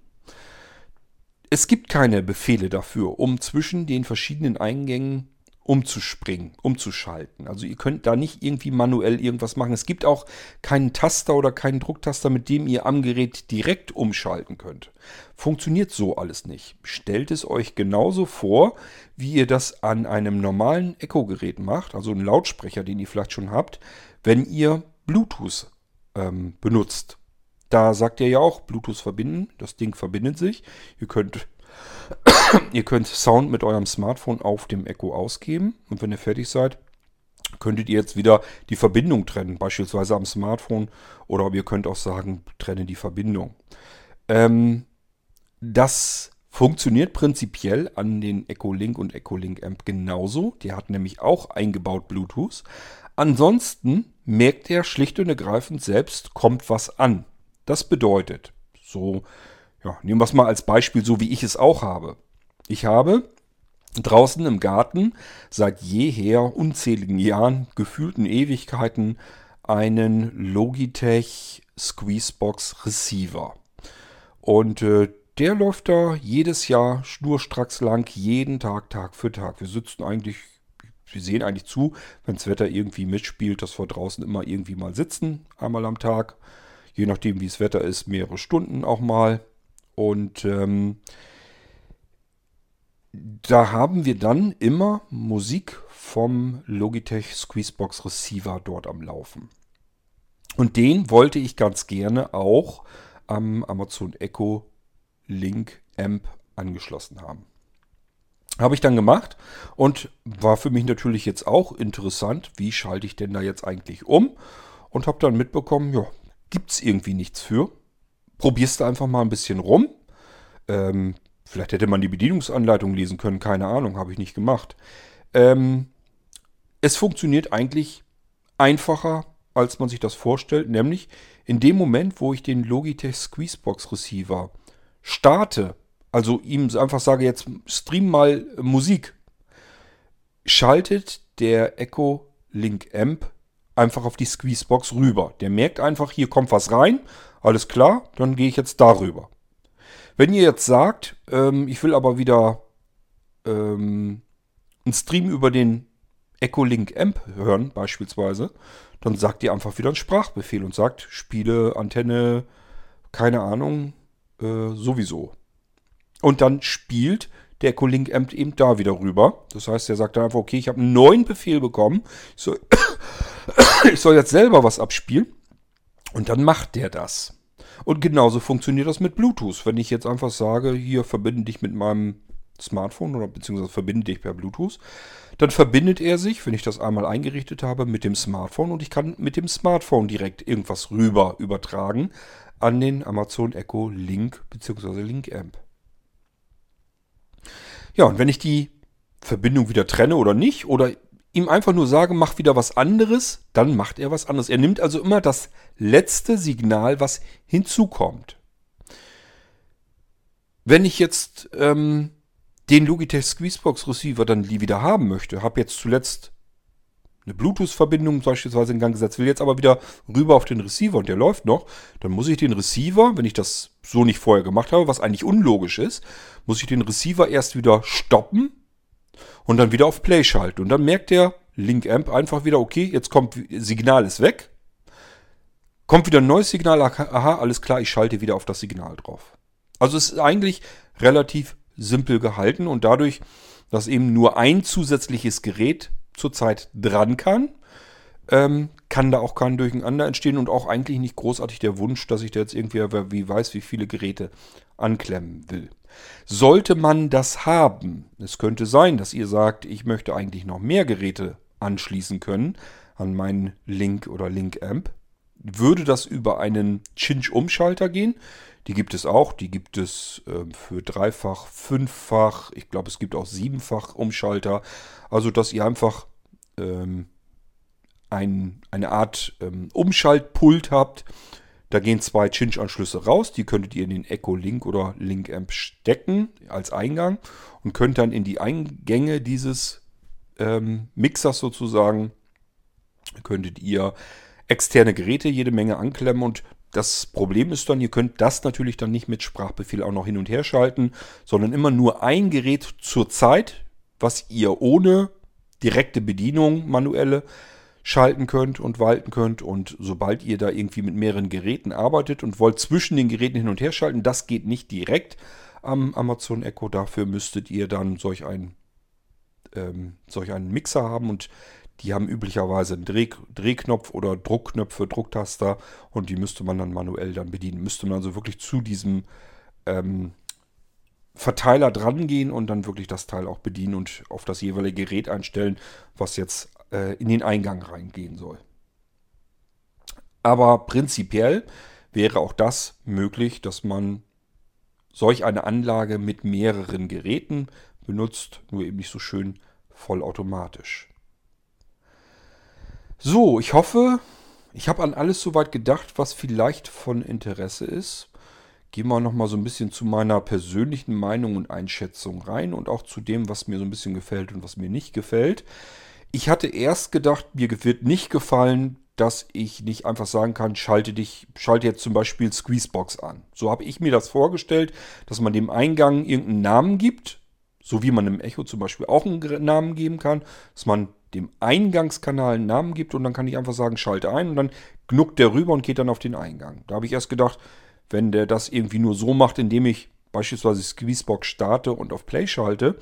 S1: Es gibt keine Befehle dafür, um zwischen den verschiedenen Eingängen umzuspringen, umzuschalten. Also ihr könnt da nicht irgendwie manuell irgendwas machen. Es gibt auch keinen Taster oder keinen Drucktaster, mit dem ihr am Gerät direkt umschalten könnt. Funktioniert so alles nicht. Stellt es euch genauso vor, wie ihr das an einem normalen Echo-Gerät macht, also einen Lautsprecher, den ihr vielleicht schon habt, wenn ihr Bluetooth ähm, benutzt. Da sagt ihr ja auch Bluetooth verbinden. Das Ding verbindet sich. Ihr könnt <coughs> ihr könnt Sound mit eurem Smartphone auf dem Echo ausgeben und wenn ihr fertig seid, könntet ihr jetzt wieder die Verbindung trennen, beispielsweise am Smartphone oder ihr könnt auch sagen, trenne die Verbindung. Ähm, das funktioniert prinzipiell an den Echo Link und Echo Link Amp genauso. Die hat nämlich auch eingebaut Bluetooth. Ansonsten merkt er schlicht und ergreifend selbst, kommt was an. Das bedeutet, so ja, nehmen wir es mal als Beispiel, so wie ich es auch habe. Ich habe draußen im Garten seit jeher unzähligen Jahren, gefühlten Ewigkeiten, einen Logitech Squeezebox Receiver. Und äh, der läuft da jedes Jahr schnurstracks lang, jeden Tag, Tag für Tag. Wir sitzen eigentlich, wir sehen eigentlich zu, wenn das Wetter irgendwie mitspielt, dass wir draußen immer irgendwie mal sitzen, einmal am Tag. Je nachdem, wie das Wetter ist, mehrere Stunden auch mal. Und ähm, da haben wir dann immer Musik vom Logitech Squeezebox Receiver dort am Laufen. Und den wollte ich ganz gerne auch am Amazon Echo Link Amp angeschlossen haben. Habe ich dann gemacht und war für mich natürlich jetzt auch interessant, wie schalte ich denn da jetzt eigentlich um? Und habe dann mitbekommen, ja, gibt es irgendwie nichts für probierst du einfach mal ein bisschen rum. Ähm, vielleicht hätte man die Bedienungsanleitung lesen können, keine Ahnung, habe ich nicht gemacht. Ähm, es funktioniert eigentlich einfacher, als man sich das vorstellt, nämlich in dem Moment, wo ich den Logitech Squeezebox Receiver starte, also ihm einfach sage, jetzt stream mal Musik, schaltet der Echo Link Amp einfach auf die Squeezebox rüber. Der merkt einfach, hier kommt was rein alles klar, dann gehe ich jetzt darüber. Wenn ihr jetzt sagt, ähm, ich will aber wieder ähm, einen Stream über den Echo Link Amp hören, beispielsweise, dann sagt ihr einfach wieder einen Sprachbefehl und sagt, spiele Antenne, keine Ahnung, äh, sowieso. Und dann spielt der Echo Link Amp eben da wieder rüber. Das heißt, er sagt dann einfach, okay, ich habe einen neuen Befehl bekommen. Ich soll, <coughs> ich soll jetzt selber was abspielen. Und dann macht der das. Und genauso funktioniert das mit Bluetooth. Wenn ich jetzt einfach sage, hier verbinde dich mit meinem Smartphone oder beziehungsweise verbinde dich per Bluetooth, dann verbindet er sich, wenn ich das einmal eingerichtet habe, mit dem Smartphone und ich kann mit dem Smartphone direkt irgendwas rüber übertragen an den Amazon Echo Link beziehungsweise Link Amp. Ja, und wenn ich die Verbindung wieder trenne oder nicht oder ihm einfach nur sage, mach wieder was anderes, dann macht er was anderes. Er nimmt also immer das letzte Signal, was hinzukommt. Wenn ich jetzt ähm, den Logitech Squeezebox Receiver dann wieder haben möchte, habe jetzt zuletzt eine Bluetooth-Verbindung beispielsweise in Gang gesetzt, will jetzt aber wieder rüber auf den Receiver und der läuft noch, dann muss ich den Receiver, wenn ich das so nicht vorher gemacht habe, was eigentlich unlogisch ist, muss ich den Receiver erst wieder stoppen und dann wieder auf Play schalten. Und dann merkt der Link Amp einfach wieder, okay, jetzt kommt Signal ist weg. Kommt wieder ein neues Signal, aha, alles klar, ich schalte wieder auf das Signal drauf. Also es ist eigentlich relativ simpel gehalten und dadurch, dass eben nur ein zusätzliches Gerät zurzeit dran kann, ähm, kann da auch kein Durcheinander entstehen und auch eigentlich nicht großartig der Wunsch, dass ich da jetzt irgendwie wie weiß, wie viele Geräte anklemmen will. Sollte man das haben, es könnte sein, dass ihr sagt, ich möchte eigentlich noch mehr Geräte anschließen können an meinen Link oder Link Amp, würde das über einen Cinch-Umschalter gehen. Die gibt es auch. Die gibt es äh, für dreifach, fünffach. Ich glaube, es gibt auch siebenfach Umschalter. Also, dass ihr einfach ähm, ein, eine Art ähm, Umschaltpult habt. Da gehen zwei Cinch-Anschlüsse raus. Die könntet ihr in den Echo Link oder Link Amp stecken als Eingang und könnt dann in die Eingänge dieses ähm, Mixers sozusagen, könntet ihr externe Geräte jede Menge anklemmen und das Problem ist dann, ihr könnt das natürlich dann nicht mit Sprachbefehl auch noch hin und her schalten, sondern immer nur ein Gerät zur Zeit, was ihr ohne direkte Bedienung, manuelle, schalten könnt und walten könnt. Und sobald ihr da irgendwie mit mehreren Geräten arbeitet und wollt zwischen den Geräten hin und her schalten, das geht nicht direkt am Amazon Echo. Dafür müsstet ihr dann solch, ein, ähm, solch einen Mixer haben und die haben üblicherweise einen Dreh, Drehknopf oder Druckknöpfe, Drucktaster und die müsste man dann manuell dann bedienen. Müsste man also wirklich zu diesem ähm, Verteiler dran gehen und dann wirklich das Teil auch bedienen und auf das jeweilige Gerät einstellen, was jetzt äh, in den Eingang reingehen soll. Aber prinzipiell wäre auch das möglich, dass man solch eine Anlage mit mehreren Geräten benutzt, nur eben nicht so schön vollautomatisch. So, ich hoffe, ich habe an alles soweit gedacht, was vielleicht von Interesse ist. Gehen wir nochmal so ein bisschen zu meiner persönlichen Meinung und Einschätzung rein und auch zu dem, was mir so ein bisschen gefällt und was mir nicht gefällt. Ich hatte erst gedacht, mir wird nicht gefallen, dass ich nicht einfach sagen kann, schalte dich, schalte jetzt zum Beispiel Squeezebox an. So habe ich mir das vorgestellt, dass man dem Eingang irgendeinen Namen gibt, so wie man im Echo zum Beispiel auch einen Namen geben kann, dass man dem Eingangskanal einen Namen gibt und dann kann ich einfach sagen, schalte ein und dann knuckt der rüber und geht dann auf den Eingang. Da habe ich erst gedacht, wenn der das irgendwie nur so macht, indem ich beispielsweise Squeezebox starte und auf Play schalte,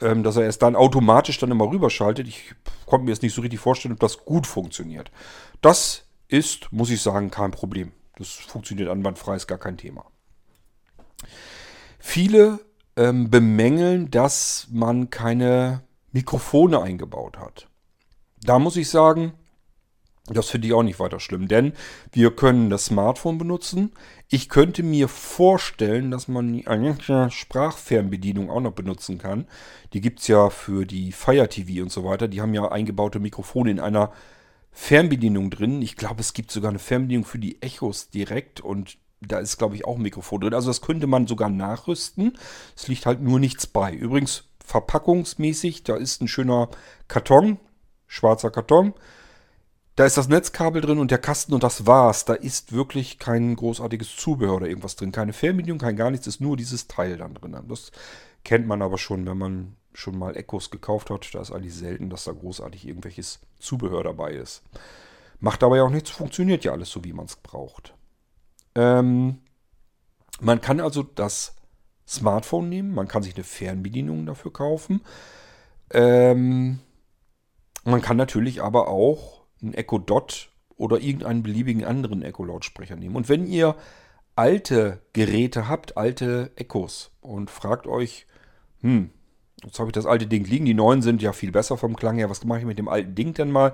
S1: ähm, dass er erst dann automatisch dann immer rüberschaltet. Ich konnte mir jetzt nicht so richtig vorstellen, ob das gut funktioniert. Das ist, muss ich sagen, kein Problem. Das funktioniert anwandfrei, ist gar kein Thema. Viele ähm, bemängeln, dass man keine Mikrofone eingebaut hat. Da muss ich sagen, das finde ich auch nicht weiter schlimm, denn wir können das Smartphone benutzen. Ich könnte mir vorstellen, dass man eine Sprachfernbedienung auch noch benutzen kann. Die gibt es ja für die Fire TV und so weiter. Die haben ja eingebaute Mikrofone in einer Fernbedienung drin. Ich glaube, es gibt sogar eine Fernbedienung für die Echos direkt und da ist, glaube ich, auch ein Mikrofon drin. Also das könnte man sogar nachrüsten. Es liegt halt nur nichts bei. Übrigens, verpackungsmäßig, da ist ein schöner Karton, schwarzer Karton da ist das Netzkabel drin und der Kasten und das war's. Da ist wirklich kein großartiges Zubehör oder irgendwas drin. Keine Fernbedienung, kein gar nichts, ist nur dieses Teil dann drin. Das kennt man aber schon, wenn man schon mal Echos gekauft hat. Da ist eigentlich selten, dass da großartig irgendwelches Zubehör dabei ist. Macht aber ja auch nichts, funktioniert ja alles so, wie man es braucht. Ähm, man kann also das Smartphone nehmen, man kann sich eine Fernbedienung dafür kaufen. Ähm, man kann natürlich aber auch einen Echo Dot oder irgendeinen beliebigen anderen Echo-Lautsprecher nehmen. Und wenn ihr alte Geräte habt, alte Echos und fragt euch, hm, jetzt habe ich das alte Ding liegen, die neuen sind ja viel besser vom Klang her, was mache ich mit dem alten Ding denn mal?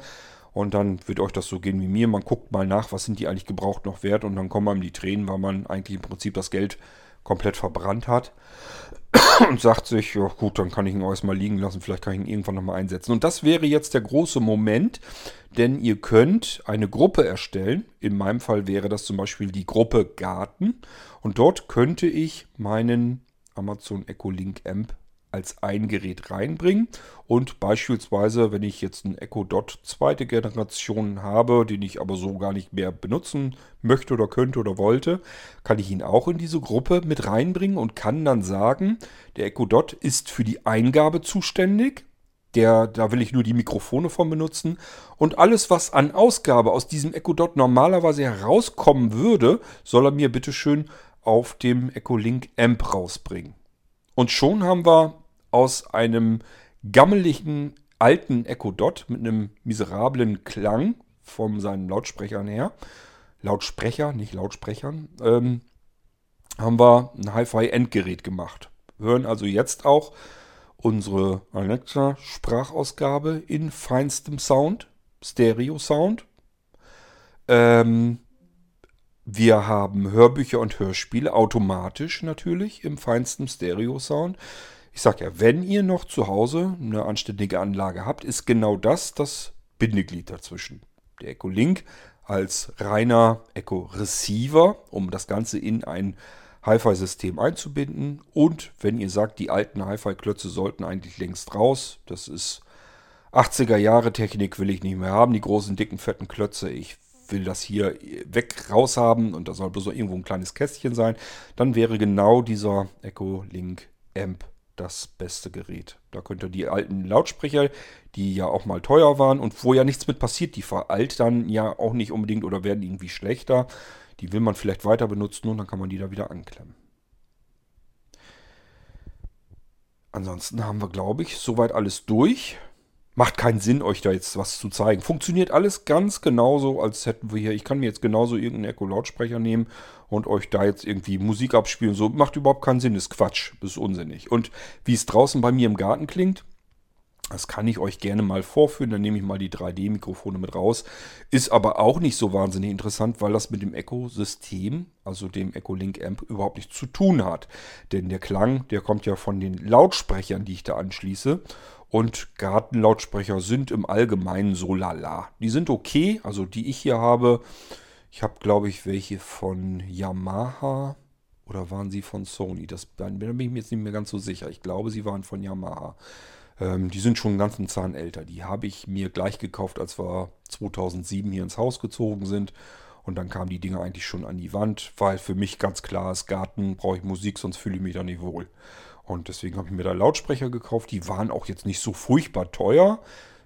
S1: Und dann wird euch das so gehen wie mir. Man guckt mal nach, was sind die eigentlich gebraucht noch wert und dann kommen einem die Tränen, weil man eigentlich im Prinzip das Geld komplett verbrannt hat <clears throat> und sagt sich, ja gut, dann kann ich ihn erstmal liegen lassen, vielleicht kann ich ihn irgendwann nochmal einsetzen. Und das wäre jetzt der große Moment, denn ihr könnt eine Gruppe erstellen. In meinem Fall wäre das zum Beispiel die Gruppe Garten und dort könnte ich meinen Amazon Echo Link Amp als ein Gerät reinbringen. Und beispielsweise, wenn ich jetzt einen Echo Dot zweite Generation habe, den ich aber so gar nicht mehr benutzen möchte oder könnte oder wollte, kann ich ihn auch in diese Gruppe mit reinbringen und kann dann sagen, der Echo Dot ist für die Eingabe zuständig. Der, da will ich nur die Mikrofone von benutzen. Und alles, was an Ausgabe aus diesem Echo Dot normalerweise herauskommen würde, soll er mir bitteschön auf dem Echo Link Amp rausbringen. Und schon haben wir aus einem gammeligen alten Echo Dot mit einem miserablen Klang von seinen Lautsprechern her, Lautsprecher, nicht Lautsprechern, ähm, haben wir ein Hi-Fi-Endgerät gemacht. Hören also jetzt auch unsere Alexa-Sprachausgabe in feinstem Sound, Stereo-Sound. Ähm, wir haben Hörbücher und Hörspiele automatisch natürlich im feinsten Stereo-Sound. Ich sage ja, wenn ihr noch zu Hause eine anständige Anlage habt, ist genau das das Bindeglied dazwischen. Der Echo Link als reiner Echo Receiver, um das Ganze in ein Hi-Fi-System einzubinden. Und wenn ihr sagt, die alten Hi-Fi-Klötze sollten eigentlich längst raus, das ist 80er Jahre Technik, will ich nicht mehr haben, die großen, dicken, fetten Klötze. Ich will das hier weg raus haben und da soll bloß irgendwo ein kleines Kästchen sein, dann wäre genau dieser Echo Link Amp das beste Gerät. Da könnt ihr die alten Lautsprecher, die ja auch mal teuer waren und wo ja nichts mit passiert, die veraltern ja auch nicht unbedingt oder werden irgendwie schlechter. Die will man vielleicht weiter benutzen und dann kann man die da wieder anklemmen. Ansonsten haben wir, glaube ich, soweit alles durch. Macht keinen Sinn, euch da jetzt was zu zeigen. Funktioniert alles ganz genauso, als hätten wir hier. Ich kann mir jetzt genauso irgendeinen Echo-Lautsprecher nehmen und euch da jetzt irgendwie Musik abspielen. So macht überhaupt keinen Sinn, ist Quatsch, ist unsinnig. Und wie es draußen bei mir im Garten klingt, das kann ich euch gerne mal vorführen. Dann nehme ich mal die 3D-Mikrofone mit raus. Ist aber auch nicht so wahnsinnig interessant, weil das mit dem Echo-System, also dem Echo Link Amp, überhaupt nichts zu tun hat. Denn der Klang, der kommt ja von den Lautsprechern, die ich da anschließe. Und Gartenlautsprecher sind im Allgemeinen so lala. Die sind okay, also die ich hier habe. Ich habe, glaube ich, welche von Yamaha oder waren sie von Sony? Das, da bin ich mir jetzt nicht mehr ganz so sicher. Ich glaube, sie waren von Yamaha. Ähm, die sind schon einen ganzen Zahn älter. Die habe ich mir gleich gekauft, als wir 2007 hier ins Haus gezogen sind. Und dann kamen die Dinge eigentlich schon an die Wand, weil für mich ganz klar ist, Garten brauche ich Musik, sonst fühle ich mich da nicht wohl. Und deswegen habe ich mir da Lautsprecher gekauft. Die waren auch jetzt nicht so furchtbar teuer.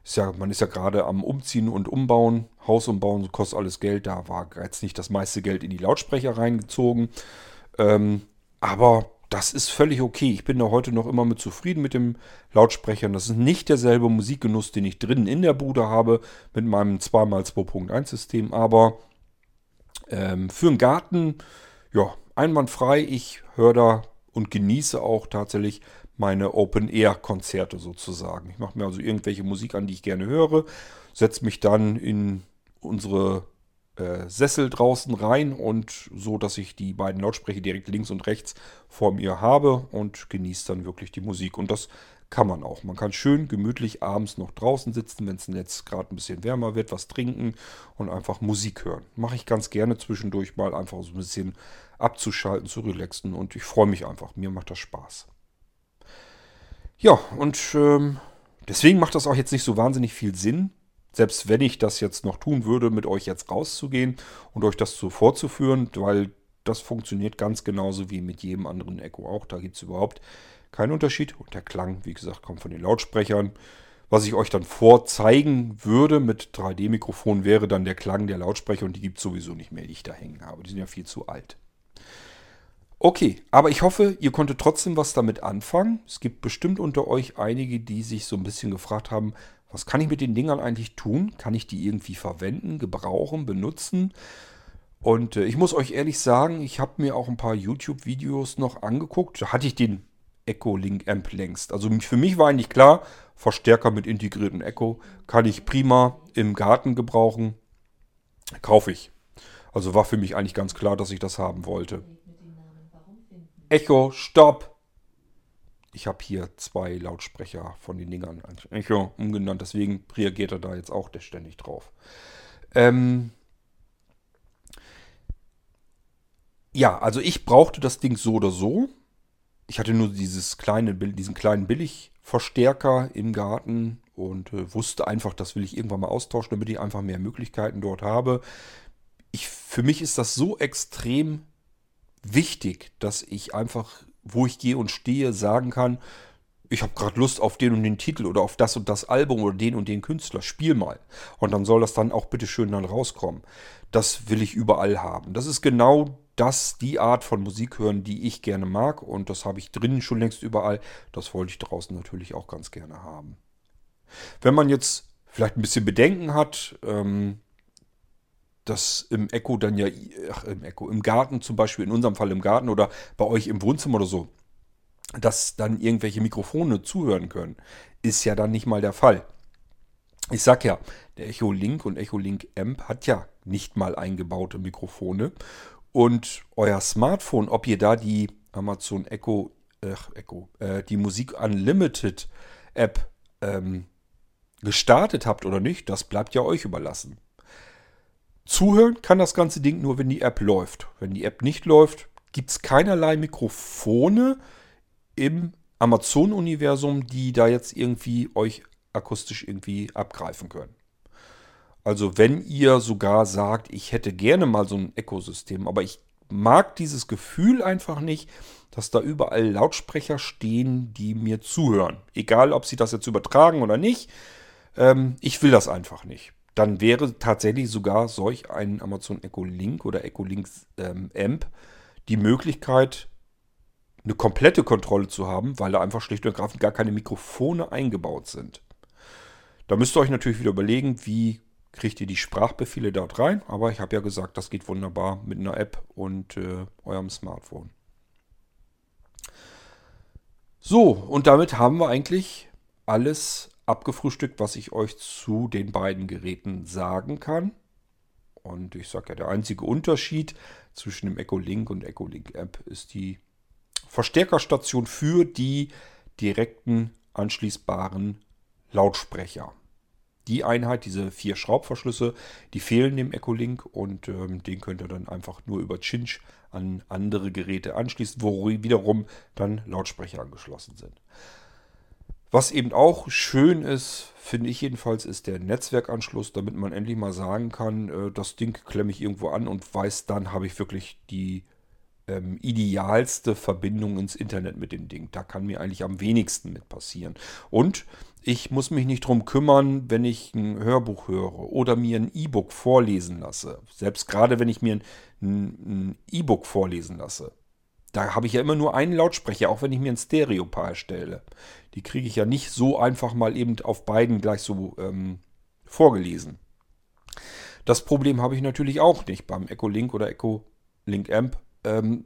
S1: Ist ja, man ist ja gerade am Umziehen und Umbauen. Haus umbauen kostet alles Geld. Da war jetzt nicht das meiste Geld in die Lautsprecher reingezogen. Ähm, aber das ist völlig okay. Ich bin da heute noch immer mit zufrieden mit dem Lautsprecher. Das ist nicht derselbe Musikgenuss, den ich drinnen in der Bude habe mit meinem 2x2.1 System. Aber ähm, für einen Garten, ja, einwandfrei. Ich höre da und genieße auch tatsächlich meine Open-Air-Konzerte sozusagen. Ich mache mir also irgendwelche Musik an, die ich gerne höre, setze mich dann in unsere äh, Sessel draußen rein und so, dass ich die beiden Lautsprecher direkt links und rechts vor mir habe und genieße dann wirklich die Musik. Und das kann man auch. Man kann schön gemütlich abends noch draußen sitzen, wenn es jetzt gerade ein bisschen wärmer wird, was trinken und einfach Musik hören. Mache ich ganz gerne zwischendurch mal einfach so ein bisschen abzuschalten, zu relaxen und ich freue mich einfach. Mir macht das Spaß. Ja, und ähm, deswegen macht das auch jetzt nicht so wahnsinnig viel Sinn, selbst wenn ich das jetzt noch tun würde, mit euch jetzt rauszugehen und euch das so vorzuführen, weil das funktioniert ganz genauso wie mit jedem anderen Echo auch. Da gibt es überhaupt keinen Unterschied. Und der Klang, wie gesagt, kommt von den Lautsprechern. Was ich euch dann vorzeigen würde mit 3D-Mikrofon wäre dann der Klang der Lautsprecher und die gibt es sowieso nicht mehr, die ich da hängen habe. Die sind ja viel zu alt. Okay, aber ich hoffe, ihr konntet trotzdem was damit anfangen. Es gibt bestimmt unter euch einige, die sich so ein bisschen gefragt haben, was kann ich mit den Dingern eigentlich tun? Kann ich die irgendwie verwenden, gebrauchen, benutzen? Und äh, ich muss euch ehrlich sagen, ich habe mir auch ein paar YouTube-Videos noch angeguckt. Da hatte ich den Echo Link Amp längst. Also für mich war eigentlich klar, Verstärker mit integrierten Echo kann ich prima im Garten gebrauchen. Kaufe ich. Also war für mich eigentlich ganz klar, dass ich das haben wollte. Echo, stopp! Ich habe hier zwei Lautsprecher von den Dingern. Echo umgenannt, deswegen reagiert er da jetzt auch der ständig drauf. Ähm ja, also ich brauchte das Ding so oder so. Ich hatte nur dieses kleine, diesen kleinen Billigverstärker im Garten und äh, wusste einfach, das will ich irgendwann mal austauschen, damit ich einfach mehr Möglichkeiten dort habe. Ich, für mich ist das so extrem wichtig, dass ich einfach, wo ich gehe und stehe, sagen kann, ich habe gerade Lust auf den und den Titel oder auf das und das Album oder den und den Künstler. Spiel mal. Und dann soll das dann auch bitteschön dann rauskommen. Das will ich überall haben. Das ist genau das, die Art von Musik hören, die ich gerne mag. Und das habe ich drinnen schon längst überall. Das wollte ich draußen natürlich auch ganz gerne haben. Wenn man jetzt vielleicht ein bisschen Bedenken hat, ähm, dass im Echo dann ja, ach, im Echo, im Garten zum Beispiel, in unserem Fall im Garten oder bei euch im Wohnzimmer oder so, dass dann irgendwelche Mikrofone zuhören können, ist ja dann nicht mal der Fall. Ich sag ja, der Echo Link und Echo Link Amp hat ja nicht mal eingebaute Mikrofone. Und euer Smartphone, ob ihr da die Amazon Echo, äh, Echo, äh, die Musik Unlimited App ähm, gestartet habt oder nicht, das bleibt ja euch überlassen. Zuhören kann das ganze Ding nur, wenn die App läuft. Wenn die App nicht läuft, gibt es keinerlei Mikrofone im Amazon-Universum, die da jetzt irgendwie euch akustisch irgendwie abgreifen können. Also wenn ihr sogar sagt, ich hätte gerne mal so ein Ökosystem, aber ich mag dieses Gefühl einfach nicht, dass da überall Lautsprecher stehen, die mir zuhören. Egal, ob sie das jetzt übertragen oder nicht. Ähm, ich will das einfach nicht dann wäre tatsächlich sogar solch ein Amazon Echo Link oder Echo Link ähm, Amp die Möglichkeit, eine komplette Kontrolle zu haben, weil da einfach schlicht und ergreifend gar keine Mikrofone eingebaut sind. Da müsst ihr euch natürlich wieder überlegen, wie kriegt ihr die Sprachbefehle dort rein. Aber ich habe ja gesagt, das geht wunderbar mit einer App und äh, eurem Smartphone. So, und damit haben wir eigentlich alles abgefrühstückt, was ich euch zu den beiden Geräten sagen kann. Und ich sage ja, der einzige Unterschied zwischen dem Echo Link und Echo Link App ist die Verstärkerstation für die direkten anschließbaren Lautsprecher. Die Einheit, diese vier Schraubverschlüsse, die fehlen dem Echo Link und ähm, den könnt ihr dann einfach nur über Cinch an andere Geräte anschließen, wo wiederum dann Lautsprecher angeschlossen sind. Was eben auch schön ist, finde ich jedenfalls, ist der Netzwerkanschluss, damit man endlich mal sagen kann, äh, das Ding klemme ich irgendwo an und weiß, dann habe ich wirklich die ähm, idealste Verbindung ins Internet mit dem Ding. Da kann mir eigentlich am wenigsten mit passieren. Und ich muss mich nicht drum kümmern, wenn ich ein Hörbuch höre oder mir ein E-Book vorlesen lasse. Selbst gerade wenn ich mir ein E-Book vorlesen lasse. Da habe ich ja immer nur einen Lautsprecher, auch wenn ich mir ein Stereo-Paar erstelle. Die kriege ich ja nicht so einfach mal eben auf beiden gleich so ähm, vorgelesen. Das Problem habe ich natürlich auch nicht beim Echo Link oder Echo Link Amp. Ähm,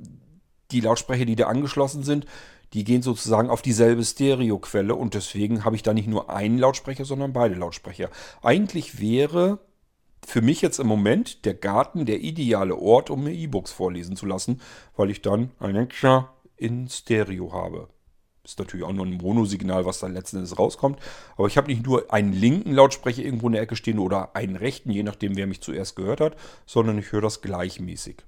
S1: die Lautsprecher, die da angeschlossen sind, die gehen sozusagen auf dieselbe Stereoquelle und deswegen habe ich da nicht nur einen Lautsprecher, sondern beide Lautsprecher. Eigentlich wäre für mich jetzt im Moment der Garten der ideale Ort, um mir E-Books vorlesen zu lassen, weil ich dann Alexa in Stereo habe. Ist natürlich auch nur ein Monosignal, was dann letzten Endes rauskommt. Aber ich habe nicht nur einen linken Lautsprecher irgendwo in der Ecke stehen oder einen rechten, je nachdem, wer mich zuerst gehört hat, sondern ich höre das gleichmäßig.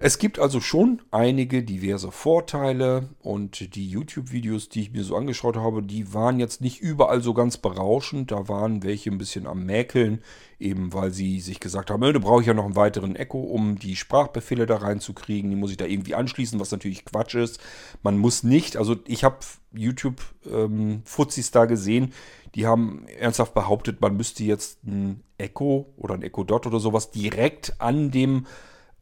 S1: Es gibt also schon einige diverse Vorteile und die YouTube-Videos, die ich mir so angeschaut habe, die waren jetzt nicht überall so ganz berauschend. Da waren welche ein bisschen am Mäkeln, eben weil sie sich gesagt haben, da brauche ich ja noch einen weiteren Echo, um die Sprachbefehle da reinzukriegen. Die muss ich da irgendwie anschließen, was natürlich Quatsch ist. Man muss nicht, also ich habe YouTube-Fuzis ähm, da gesehen, die haben ernsthaft behauptet, man müsste jetzt ein Echo oder ein Echo Dot oder sowas direkt an dem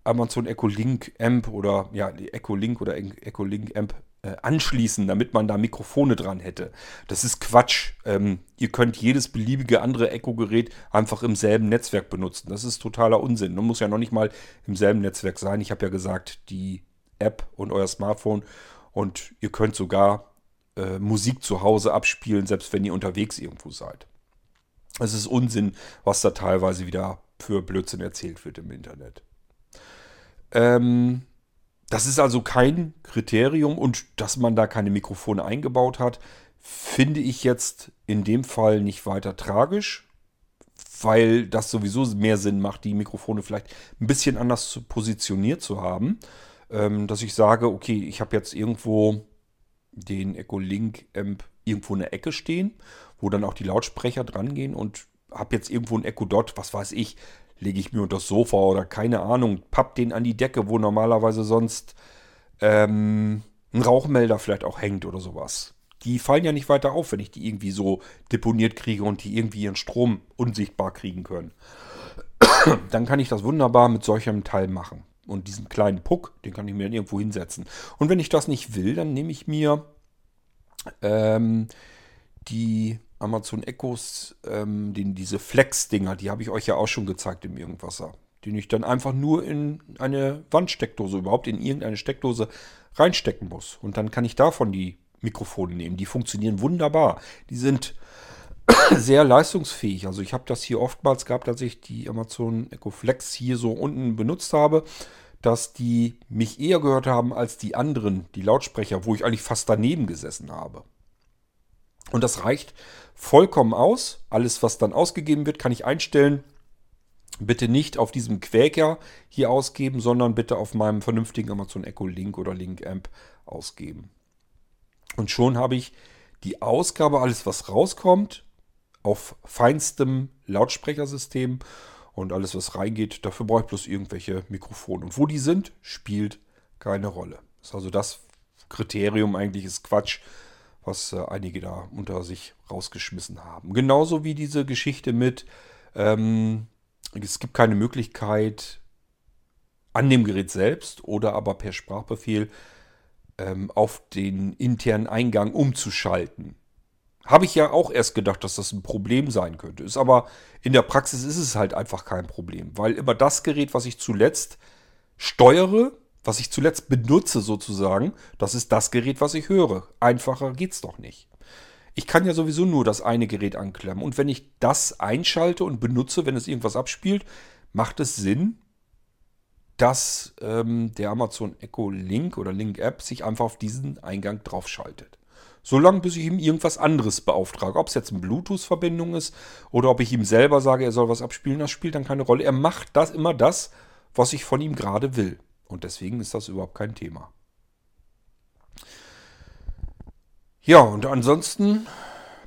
S1: Amazon Echo Link Amp oder ja, Echo Link oder Echo Link Amp äh, anschließen, damit man da Mikrofone dran hätte. Das ist Quatsch. Ähm, ihr könnt jedes beliebige andere Echo-Gerät einfach im selben Netzwerk benutzen. Das ist totaler Unsinn. Man muss ja noch nicht mal im selben Netzwerk sein. Ich habe ja gesagt, die App und euer Smartphone und ihr könnt sogar äh, Musik zu Hause abspielen, selbst wenn ihr unterwegs irgendwo seid. Es ist Unsinn, was da teilweise wieder für Blödsinn erzählt wird im Internet. Ähm, das ist also kein Kriterium und dass man da keine Mikrofone eingebaut hat, finde ich jetzt in dem Fall nicht weiter tragisch, weil das sowieso mehr Sinn macht, die Mikrofone vielleicht ein bisschen anders positioniert zu haben. Ähm, dass ich sage, okay, ich habe jetzt irgendwo den Echo Link Amp irgendwo in der Ecke stehen, wo dann auch die Lautsprecher dran gehen und habe jetzt irgendwo ein Echo Dot, was weiß ich, lege ich mir unter das Sofa oder keine Ahnung, papp den an die Decke, wo normalerweise sonst ähm, ein Rauchmelder vielleicht auch hängt oder sowas. Die fallen ja nicht weiter auf, wenn ich die irgendwie so deponiert kriege und die irgendwie ihren Strom unsichtbar kriegen können. <coughs> Dann kann ich das wunderbar mit solchem Teil machen. Und diesen kleinen Puck, den kann ich mir dann irgendwo hinsetzen. Und wenn ich das nicht will, dann nehme ich mir ähm, die Amazon Echos, ähm, den, diese Flex-Dinger, die habe ich euch ja auch schon gezeigt im Irgendwasser. Den ich dann einfach nur in eine Wandsteckdose, überhaupt in irgendeine Steckdose reinstecken muss. Und dann kann ich davon die Mikrofone nehmen. Die funktionieren wunderbar. Die sind <coughs> sehr leistungsfähig. Also ich habe das hier oftmals gehabt, als ich die Amazon Echo Flex hier so unten benutzt habe, dass die mich eher gehört haben als die anderen, die Lautsprecher, wo ich eigentlich fast daneben gesessen habe. Und das reicht vollkommen aus. Alles, was dann ausgegeben wird, kann ich einstellen. Bitte nicht auf diesem Quäker hier ausgeben, sondern bitte auf meinem vernünftigen Amazon Echo Link oder Link Amp ausgeben. Und schon habe ich die Ausgabe, alles was rauskommt, auf feinstem Lautsprechersystem und alles was reingeht, dafür brauche ich bloß irgendwelche Mikrofone. Und wo die sind, spielt keine Rolle. Ist also das Kriterium eigentlich ist Quatsch was äh, einige da unter sich rausgeschmissen haben. Genauso wie diese Geschichte mit, ähm, es gibt keine Möglichkeit an dem Gerät selbst oder aber per Sprachbefehl ähm, auf den internen Eingang umzuschalten. Habe ich ja auch erst gedacht, dass das ein Problem sein könnte. Ist aber in der Praxis ist es halt einfach kein Problem, weil immer das Gerät, was ich zuletzt steuere, was ich zuletzt benutze sozusagen, das ist das Gerät, was ich höre. Einfacher geht's doch nicht. Ich kann ja sowieso nur das eine Gerät anklemmen. Und wenn ich das einschalte und benutze, wenn es irgendwas abspielt, macht es Sinn, dass ähm, der Amazon Echo Link oder Link App sich einfach auf diesen Eingang draufschaltet. Solange bis ich ihm irgendwas anderes beauftrage. Ob es jetzt eine Bluetooth-Verbindung ist oder ob ich ihm selber sage, er soll was abspielen, das spielt dann keine Rolle. Er macht das immer das, was ich von ihm gerade will. Und deswegen ist das überhaupt kein Thema. Ja, und ansonsten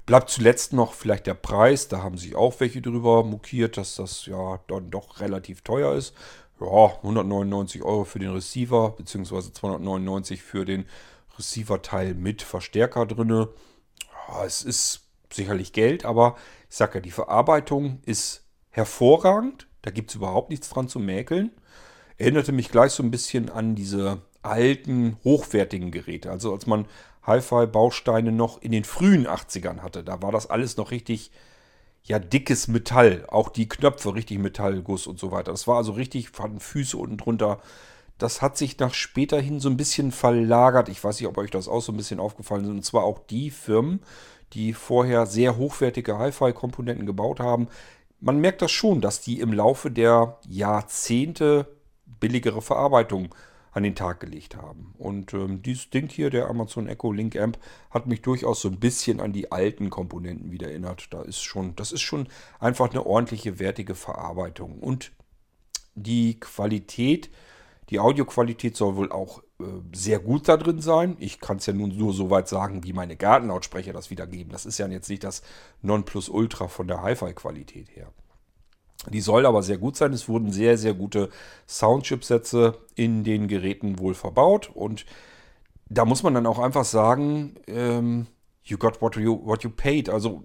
S1: bleibt zuletzt noch vielleicht der Preis. Da haben sich auch welche drüber mokiert, dass das ja dann doch relativ teuer ist. Ja, 199 Euro für den Receiver, beziehungsweise 299 für den Receiver-Teil mit Verstärker drin. Ja, es ist sicherlich Geld, aber ich sage ja, die Verarbeitung ist hervorragend. Da gibt es überhaupt nichts dran zu mäkeln. Erinnerte mich gleich so ein bisschen an diese alten, hochwertigen Geräte. Also als man Hi-Fi-Bausteine noch in den frühen 80ern hatte, da war das alles noch richtig, ja, dickes Metall. Auch die Knöpfe richtig Metallguss und so weiter. Das war also richtig, hatten Füße unten drunter. Das hat sich nach später hin so ein bisschen verlagert. Ich weiß nicht, ob euch das auch so ein bisschen aufgefallen ist. Und zwar auch die Firmen, die vorher sehr hochwertige Hi-Fi-Komponenten gebaut haben. Man merkt das schon, dass die im Laufe der Jahrzehnte billigere Verarbeitung an den Tag gelegt haben. Und ähm, dieses Ding hier, der Amazon Echo Link Amp, hat mich durchaus so ein bisschen an die alten Komponenten wieder erinnert. Da ist schon, das ist schon einfach eine ordentliche, wertige Verarbeitung. Und die Qualität, die Audioqualität soll wohl auch äh, sehr gut da drin sein. Ich kann es ja nun nur so weit sagen, wie meine Gartenlautsprecher das wiedergeben. Das ist ja jetzt nicht das Nonplusultra von der Hi-Fi-Qualität her. Die soll aber sehr gut sein. Es wurden sehr, sehr gute Soundchipsätze in den Geräten wohl verbaut. Und da muss man dann auch einfach sagen, ähm, you got what you, what you paid. Also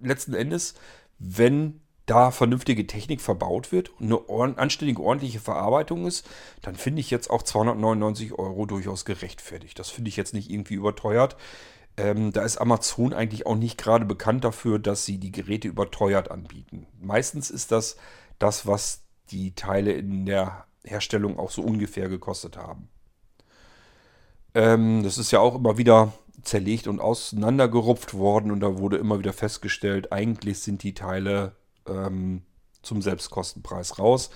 S1: letzten Endes, wenn da vernünftige Technik verbaut wird und eine anständige, ordentliche Verarbeitung ist, dann finde ich jetzt auch 299 Euro durchaus gerechtfertigt. Das finde ich jetzt nicht irgendwie überteuert. Ähm, da ist Amazon eigentlich auch nicht gerade bekannt dafür, dass sie die Geräte überteuert anbieten. Meistens ist das das, was die Teile in der Herstellung auch so ungefähr gekostet haben. Ähm, das ist ja auch immer wieder zerlegt und auseinandergerupft worden und da wurde immer wieder festgestellt, eigentlich sind die Teile ähm, zum Selbstkostenpreis raus,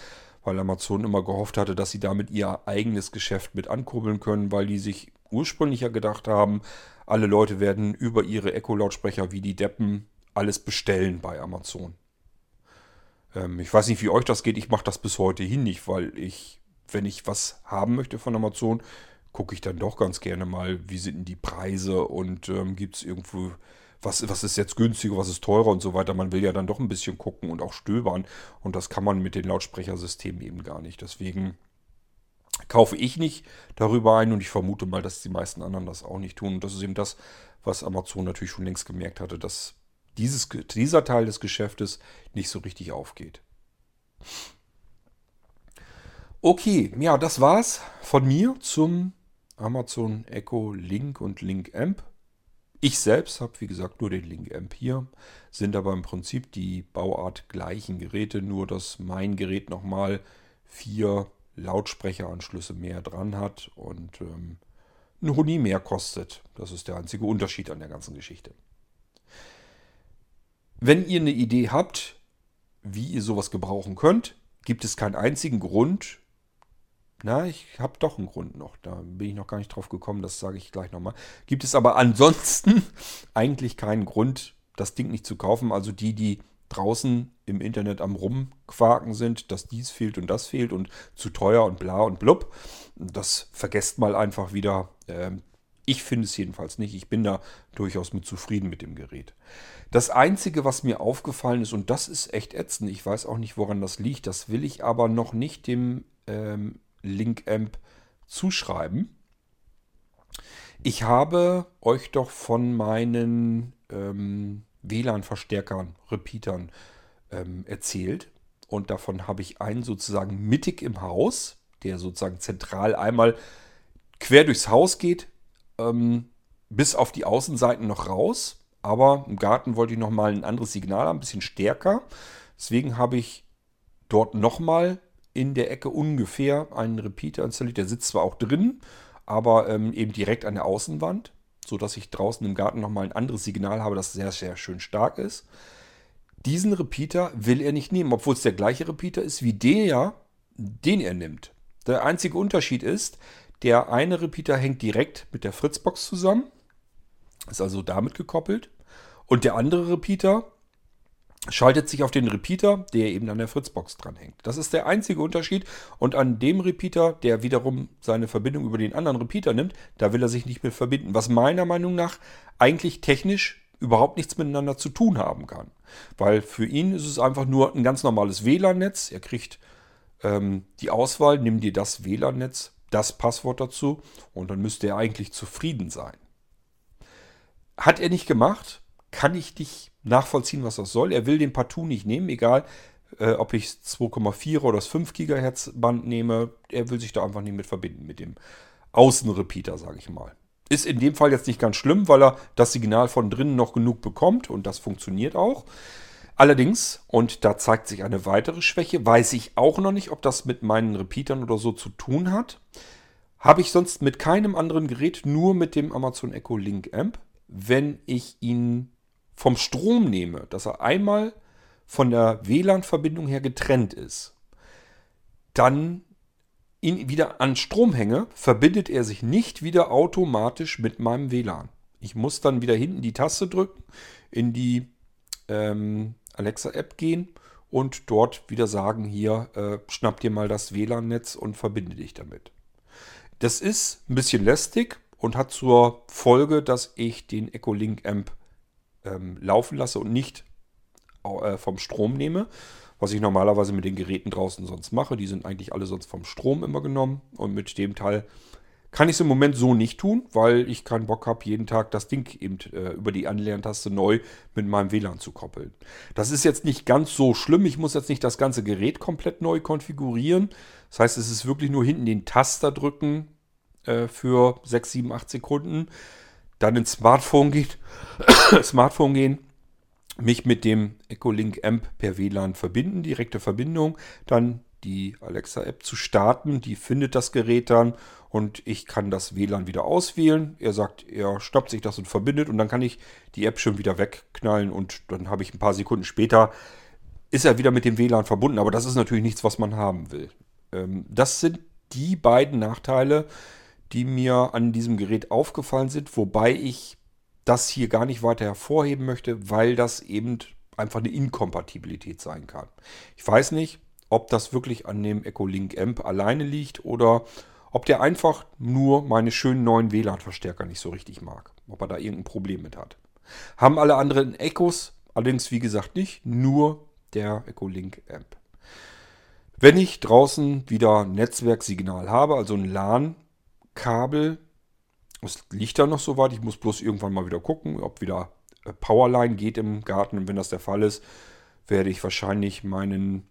S1: weil Amazon immer gehofft hatte, dass sie damit ihr eigenes Geschäft mit ankurbeln können, weil die sich ursprünglich ja gedacht haben, alle Leute werden über ihre Echo-Lautsprecher wie die Deppen alles bestellen bei Amazon. Ähm, ich weiß nicht, wie euch das geht, ich mache das bis heute hin nicht, weil ich, wenn ich was haben möchte von Amazon, gucke ich dann doch ganz gerne mal, wie sind denn die Preise und ähm, gibt es irgendwo, was, was ist jetzt günstiger, was ist teurer und so weiter. Man will ja dann doch ein bisschen gucken und auch stöbern und das kann man mit den Lautsprechersystemen eben gar nicht. Deswegen kaufe ich nicht darüber ein und ich vermute mal, dass die meisten anderen das auch nicht tun. Und das ist eben das, was Amazon natürlich schon längst gemerkt hatte, dass dieses, dieser Teil des Geschäftes nicht so richtig aufgeht. Okay, ja, das war's von mir zum Amazon Echo Link und Link Amp. Ich selbst habe, wie gesagt, nur den Link Amp hier, sind aber im Prinzip die Bauart gleichen Geräte, nur dass mein Gerät nochmal vier Lautsprecheranschlüsse mehr dran hat und ähm, ein Huni mehr kostet. Das ist der einzige Unterschied an der ganzen Geschichte. Wenn ihr eine Idee habt, wie ihr sowas gebrauchen könnt, gibt es keinen einzigen Grund, na, ich habe doch einen Grund noch. Da bin ich noch gar nicht drauf gekommen, das sage ich gleich nochmal. Gibt es aber ansonsten <laughs> eigentlich keinen Grund, das Ding nicht zu kaufen. Also die, die draußen im Internet am Rumquaken sind, dass dies fehlt und das fehlt und zu teuer und bla und blub. Das vergesst mal einfach wieder. Ähm, ich finde es jedenfalls nicht. Ich bin da durchaus mit zufrieden mit dem Gerät. Das Einzige, was mir aufgefallen ist, und das ist echt ätzend, ich weiß auch nicht, woran das liegt, das will ich aber noch nicht dem ähm, Linkamp zuschreiben. Ich habe euch doch von meinen ähm, WLAN-Verstärkern, Repeatern ähm, erzählt. Und davon habe ich einen sozusagen mittig im Haus, der sozusagen zentral einmal quer durchs Haus geht, ähm, bis auf die Außenseiten noch raus. Aber im Garten wollte ich nochmal ein anderes Signal haben, ein bisschen stärker. Deswegen habe ich dort nochmal in der Ecke ungefähr einen Repeater installiert. Der sitzt zwar auch drin, aber ähm, eben direkt an der Außenwand, sodass ich draußen im Garten nochmal ein anderes Signal habe, das sehr, sehr schön stark ist. Diesen Repeater will er nicht nehmen, obwohl es der gleiche Repeater ist wie der, den er nimmt. Der einzige Unterschied ist, der eine Repeater hängt direkt mit der Fritzbox zusammen, ist also damit gekoppelt. Und der andere Repeater schaltet sich auf den Repeater, der eben an der Fritzbox dranhängt. Das ist der einzige Unterschied. Und an dem Repeater, der wiederum seine Verbindung über den anderen Repeater nimmt, da will er sich nicht mehr verbinden. Was meiner Meinung nach eigentlich technisch überhaupt nichts miteinander zu tun haben kann. Weil für ihn ist es einfach nur ein ganz normales WLAN-Netz. Er kriegt ähm, die Auswahl, nimm dir das WLAN-Netz, das Passwort dazu und dann müsste er eigentlich zufrieden sein. Hat er nicht gemacht, kann ich dich nachvollziehen, was das soll. Er will den partout nicht nehmen, egal äh, ob ich 2,4 oder das 5 GHz Band nehme. Er will sich da einfach nicht mit verbinden, mit dem Außenrepeater, sage ich mal. Ist in dem Fall jetzt nicht ganz schlimm, weil er das Signal von drinnen noch genug bekommt und das funktioniert auch. Allerdings, und da zeigt sich eine weitere Schwäche, weiß ich auch noch nicht, ob das mit meinen Repeatern oder so zu tun hat. Habe ich sonst mit keinem anderen Gerät, nur mit dem Amazon Echo Link Amp. Wenn ich ihn vom Strom nehme, dass er einmal von der WLAN-Verbindung her getrennt ist, dann ihn wieder an Strom hänge, verbindet er sich nicht wieder automatisch mit meinem WLAN. Ich muss dann wieder hinten die Taste drücken, in die ähm, Alexa-App gehen und dort wieder sagen, hier, äh, schnapp dir mal das WLAN-Netz und verbinde dich damit. Das ist ein bisschen lästig und hat zur Folge, dass ich den Echolink Amp ähm, laufen lasse und nicht äh, vom Strom nehme, was ich normalerweise mit den Geräten draußen sonst mache. Die sind eigentlich alle sonst vom Strom immer genommen und mit dem Teil Kann ich es im Moment so nicht tun, weil ich keinen Bock habe, jeden Tag das Ding eben äh, über die Anlerntaste neu mit meinem WLAN zu koppeln. Das ist jetzt nicht ganz so schlimm. Ich muss jetzt nicht das ganze Gerät komplett neu konfigurieren. Das heißt, es ist wirklich nur hinten den Taster drücken äh, für 6, 7, 8 Sekunden. Dann ins Smartphone gehen, <coughs> Smartphone gehen mich mit dem Echolink Amp per WLAN verbinden, direkte Verbindung, dann die Alexa-App zu starten. Die findet das Gerät dann und ich kann das WLAN wieder auswählen. Er sagt, er stoppt sich das und verbindet und dann kann ich die App schon wieder wegknallen und dann habe ich ein paar Sekunden später, ist er wieder mit dem WLAN verbunden. Aber das ist natürlich nichts, was man haben will. Ähm, das sind die beiden Nachteile, die mir an diesem Gerät aufgefallen sind, wobei ich das hier gar nicht weiter hervorheben möchte, weil das eben einfach eine Inkompatibilität sein kann. Ich weiß nicht, ob das wirklich an dem Echolink Amp alleine liegt oder ob der einfach nur meine schönen neuen WLAN-Verstärker nicht so richtig mag. Ob er da irgendein Problem mit hat. Haben alle anderen Echos, allerdings wie gesagt nicht, nur der Echolink Amp. Wenn ich draußen wieder Netzwerksignal habe, also ein LAN-Kabel, es liegt da noch so weit, ich muss bloß irgendwann mal wieder gucken, ob wieder äh, Powerline geht im Garten. Und wenn das der Fall ist, werde ich wahrscheinlich meinen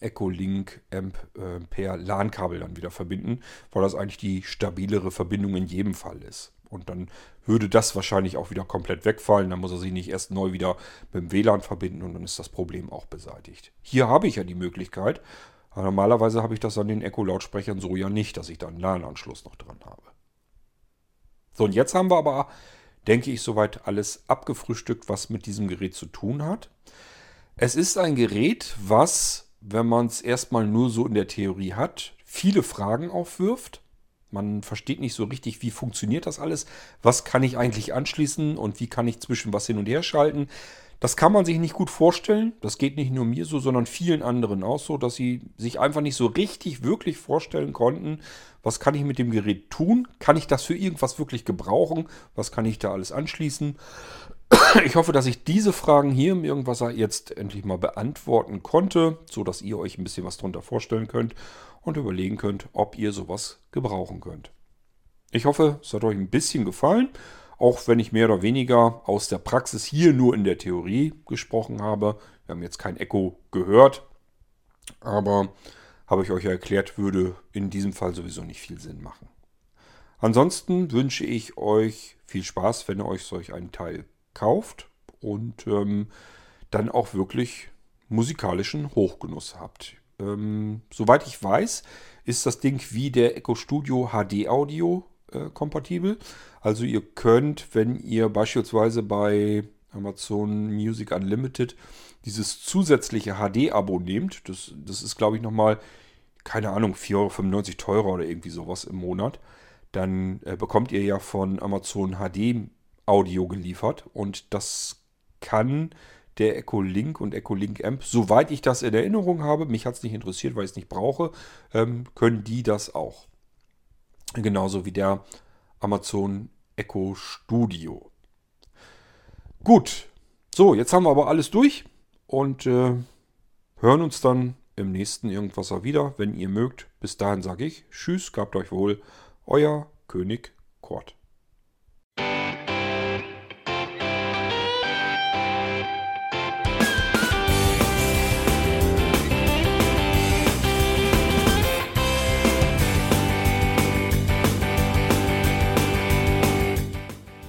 S1: Echolink Amp äh, per LAN-Kabel dann wieder verbinden, weil das eigentlich die stabilere Verbindung in jedem Fall ist. Und dann würde das wahrscheinlich auch wieder komplett wegfallen. Dann muss er sich nicht erst neu wieder mit dem WLAN verbinden und dann ist das Problem auch beseitigt. Hier habe ich ja die Möglichkeit. Normalerweise habe ich das an den Echo-Lautsprechern so ja nicht, dass ich da einen LAN-Anschluss noch dran habe. So, und jetzt haben wir aber, denke ich, soweit alles abgefrühstückt, was mit diesem Gerät zu tun hat. Es ist ein Gerät, was wenn man es erstmal nur so in der Theorie hat, viele Fragen aufwirft. Man versteht nicht so richtig, wie funktioniert das alles, was kann ich eigentlich anschließen und wie kann ich zwischen was hin und her schalten. Das kann man sich nicht gut vorstellen. Das geht nicht nur mir so, sondern vielen anderen auch so, dass sie sich einfach nicht so richtig, wirklich vorstellen konnten, was kann ich mit dem Gerät tun? Kann ich das für irgendwas wirklich gebrauchen? Was kann ich da alles anschließen? <clears throat> Ich hoffe, dass ich diese Fragen hier im Irgendwasser jetzt endlich mal beantworten konnte, so dass ihr euch ein bisschen was darunter vorstellen könnt und überlegen könnt, ob ihr sowas gebrauchen könnt. Ich hoffe, es hat euch ein bisschen gefallen, auch wenn ich mehr oder weniger aus der Praxis hier nur in der Theorie gesprochen habe. Wir haben jetzt kein Echo gehört, aber habe ich euch ja erklärt, würde in diesem Fall sowieso nicht viel Sinn machen. Ansonsten wünsche ich euch viel Spaß, wenn ihr euch solch einen Teil kauft und ähm, dann auch wirklich musikalischen Hochgenuss habt. Ähm, soweit ich weiß, ist das Ding wie der Echo Studio HD Audio äh, kompatibel. Also ihr könnt, wenn ihr beispielsweise bei Amazon Music Unlimited dieses zusätzliche HD-Abo nehmt, das, das ist glaube ich nochmal, keine Ahnung, 4,95 Euro teurer oder irgendwie sowas im Monat, dann äh, bekommt ihr ja von Amazon HD Audio geliefert und das kann der Echo Link und Echo Link Amp, soweit ich das in Erinnerung habe, mich hat es nicht interessiert, weil ich es nicht brauche, ähm, können die das auch. Genauso wie der Amazon Echo Studio. Gut, so, jetzt haben wir aber alles durch und äh, hören uns dann im nächsten Irgendwasser wieder, wenn ihr mögt. Bis dahin sage ich Tschüss, gabt euch wohl, euer König Kort.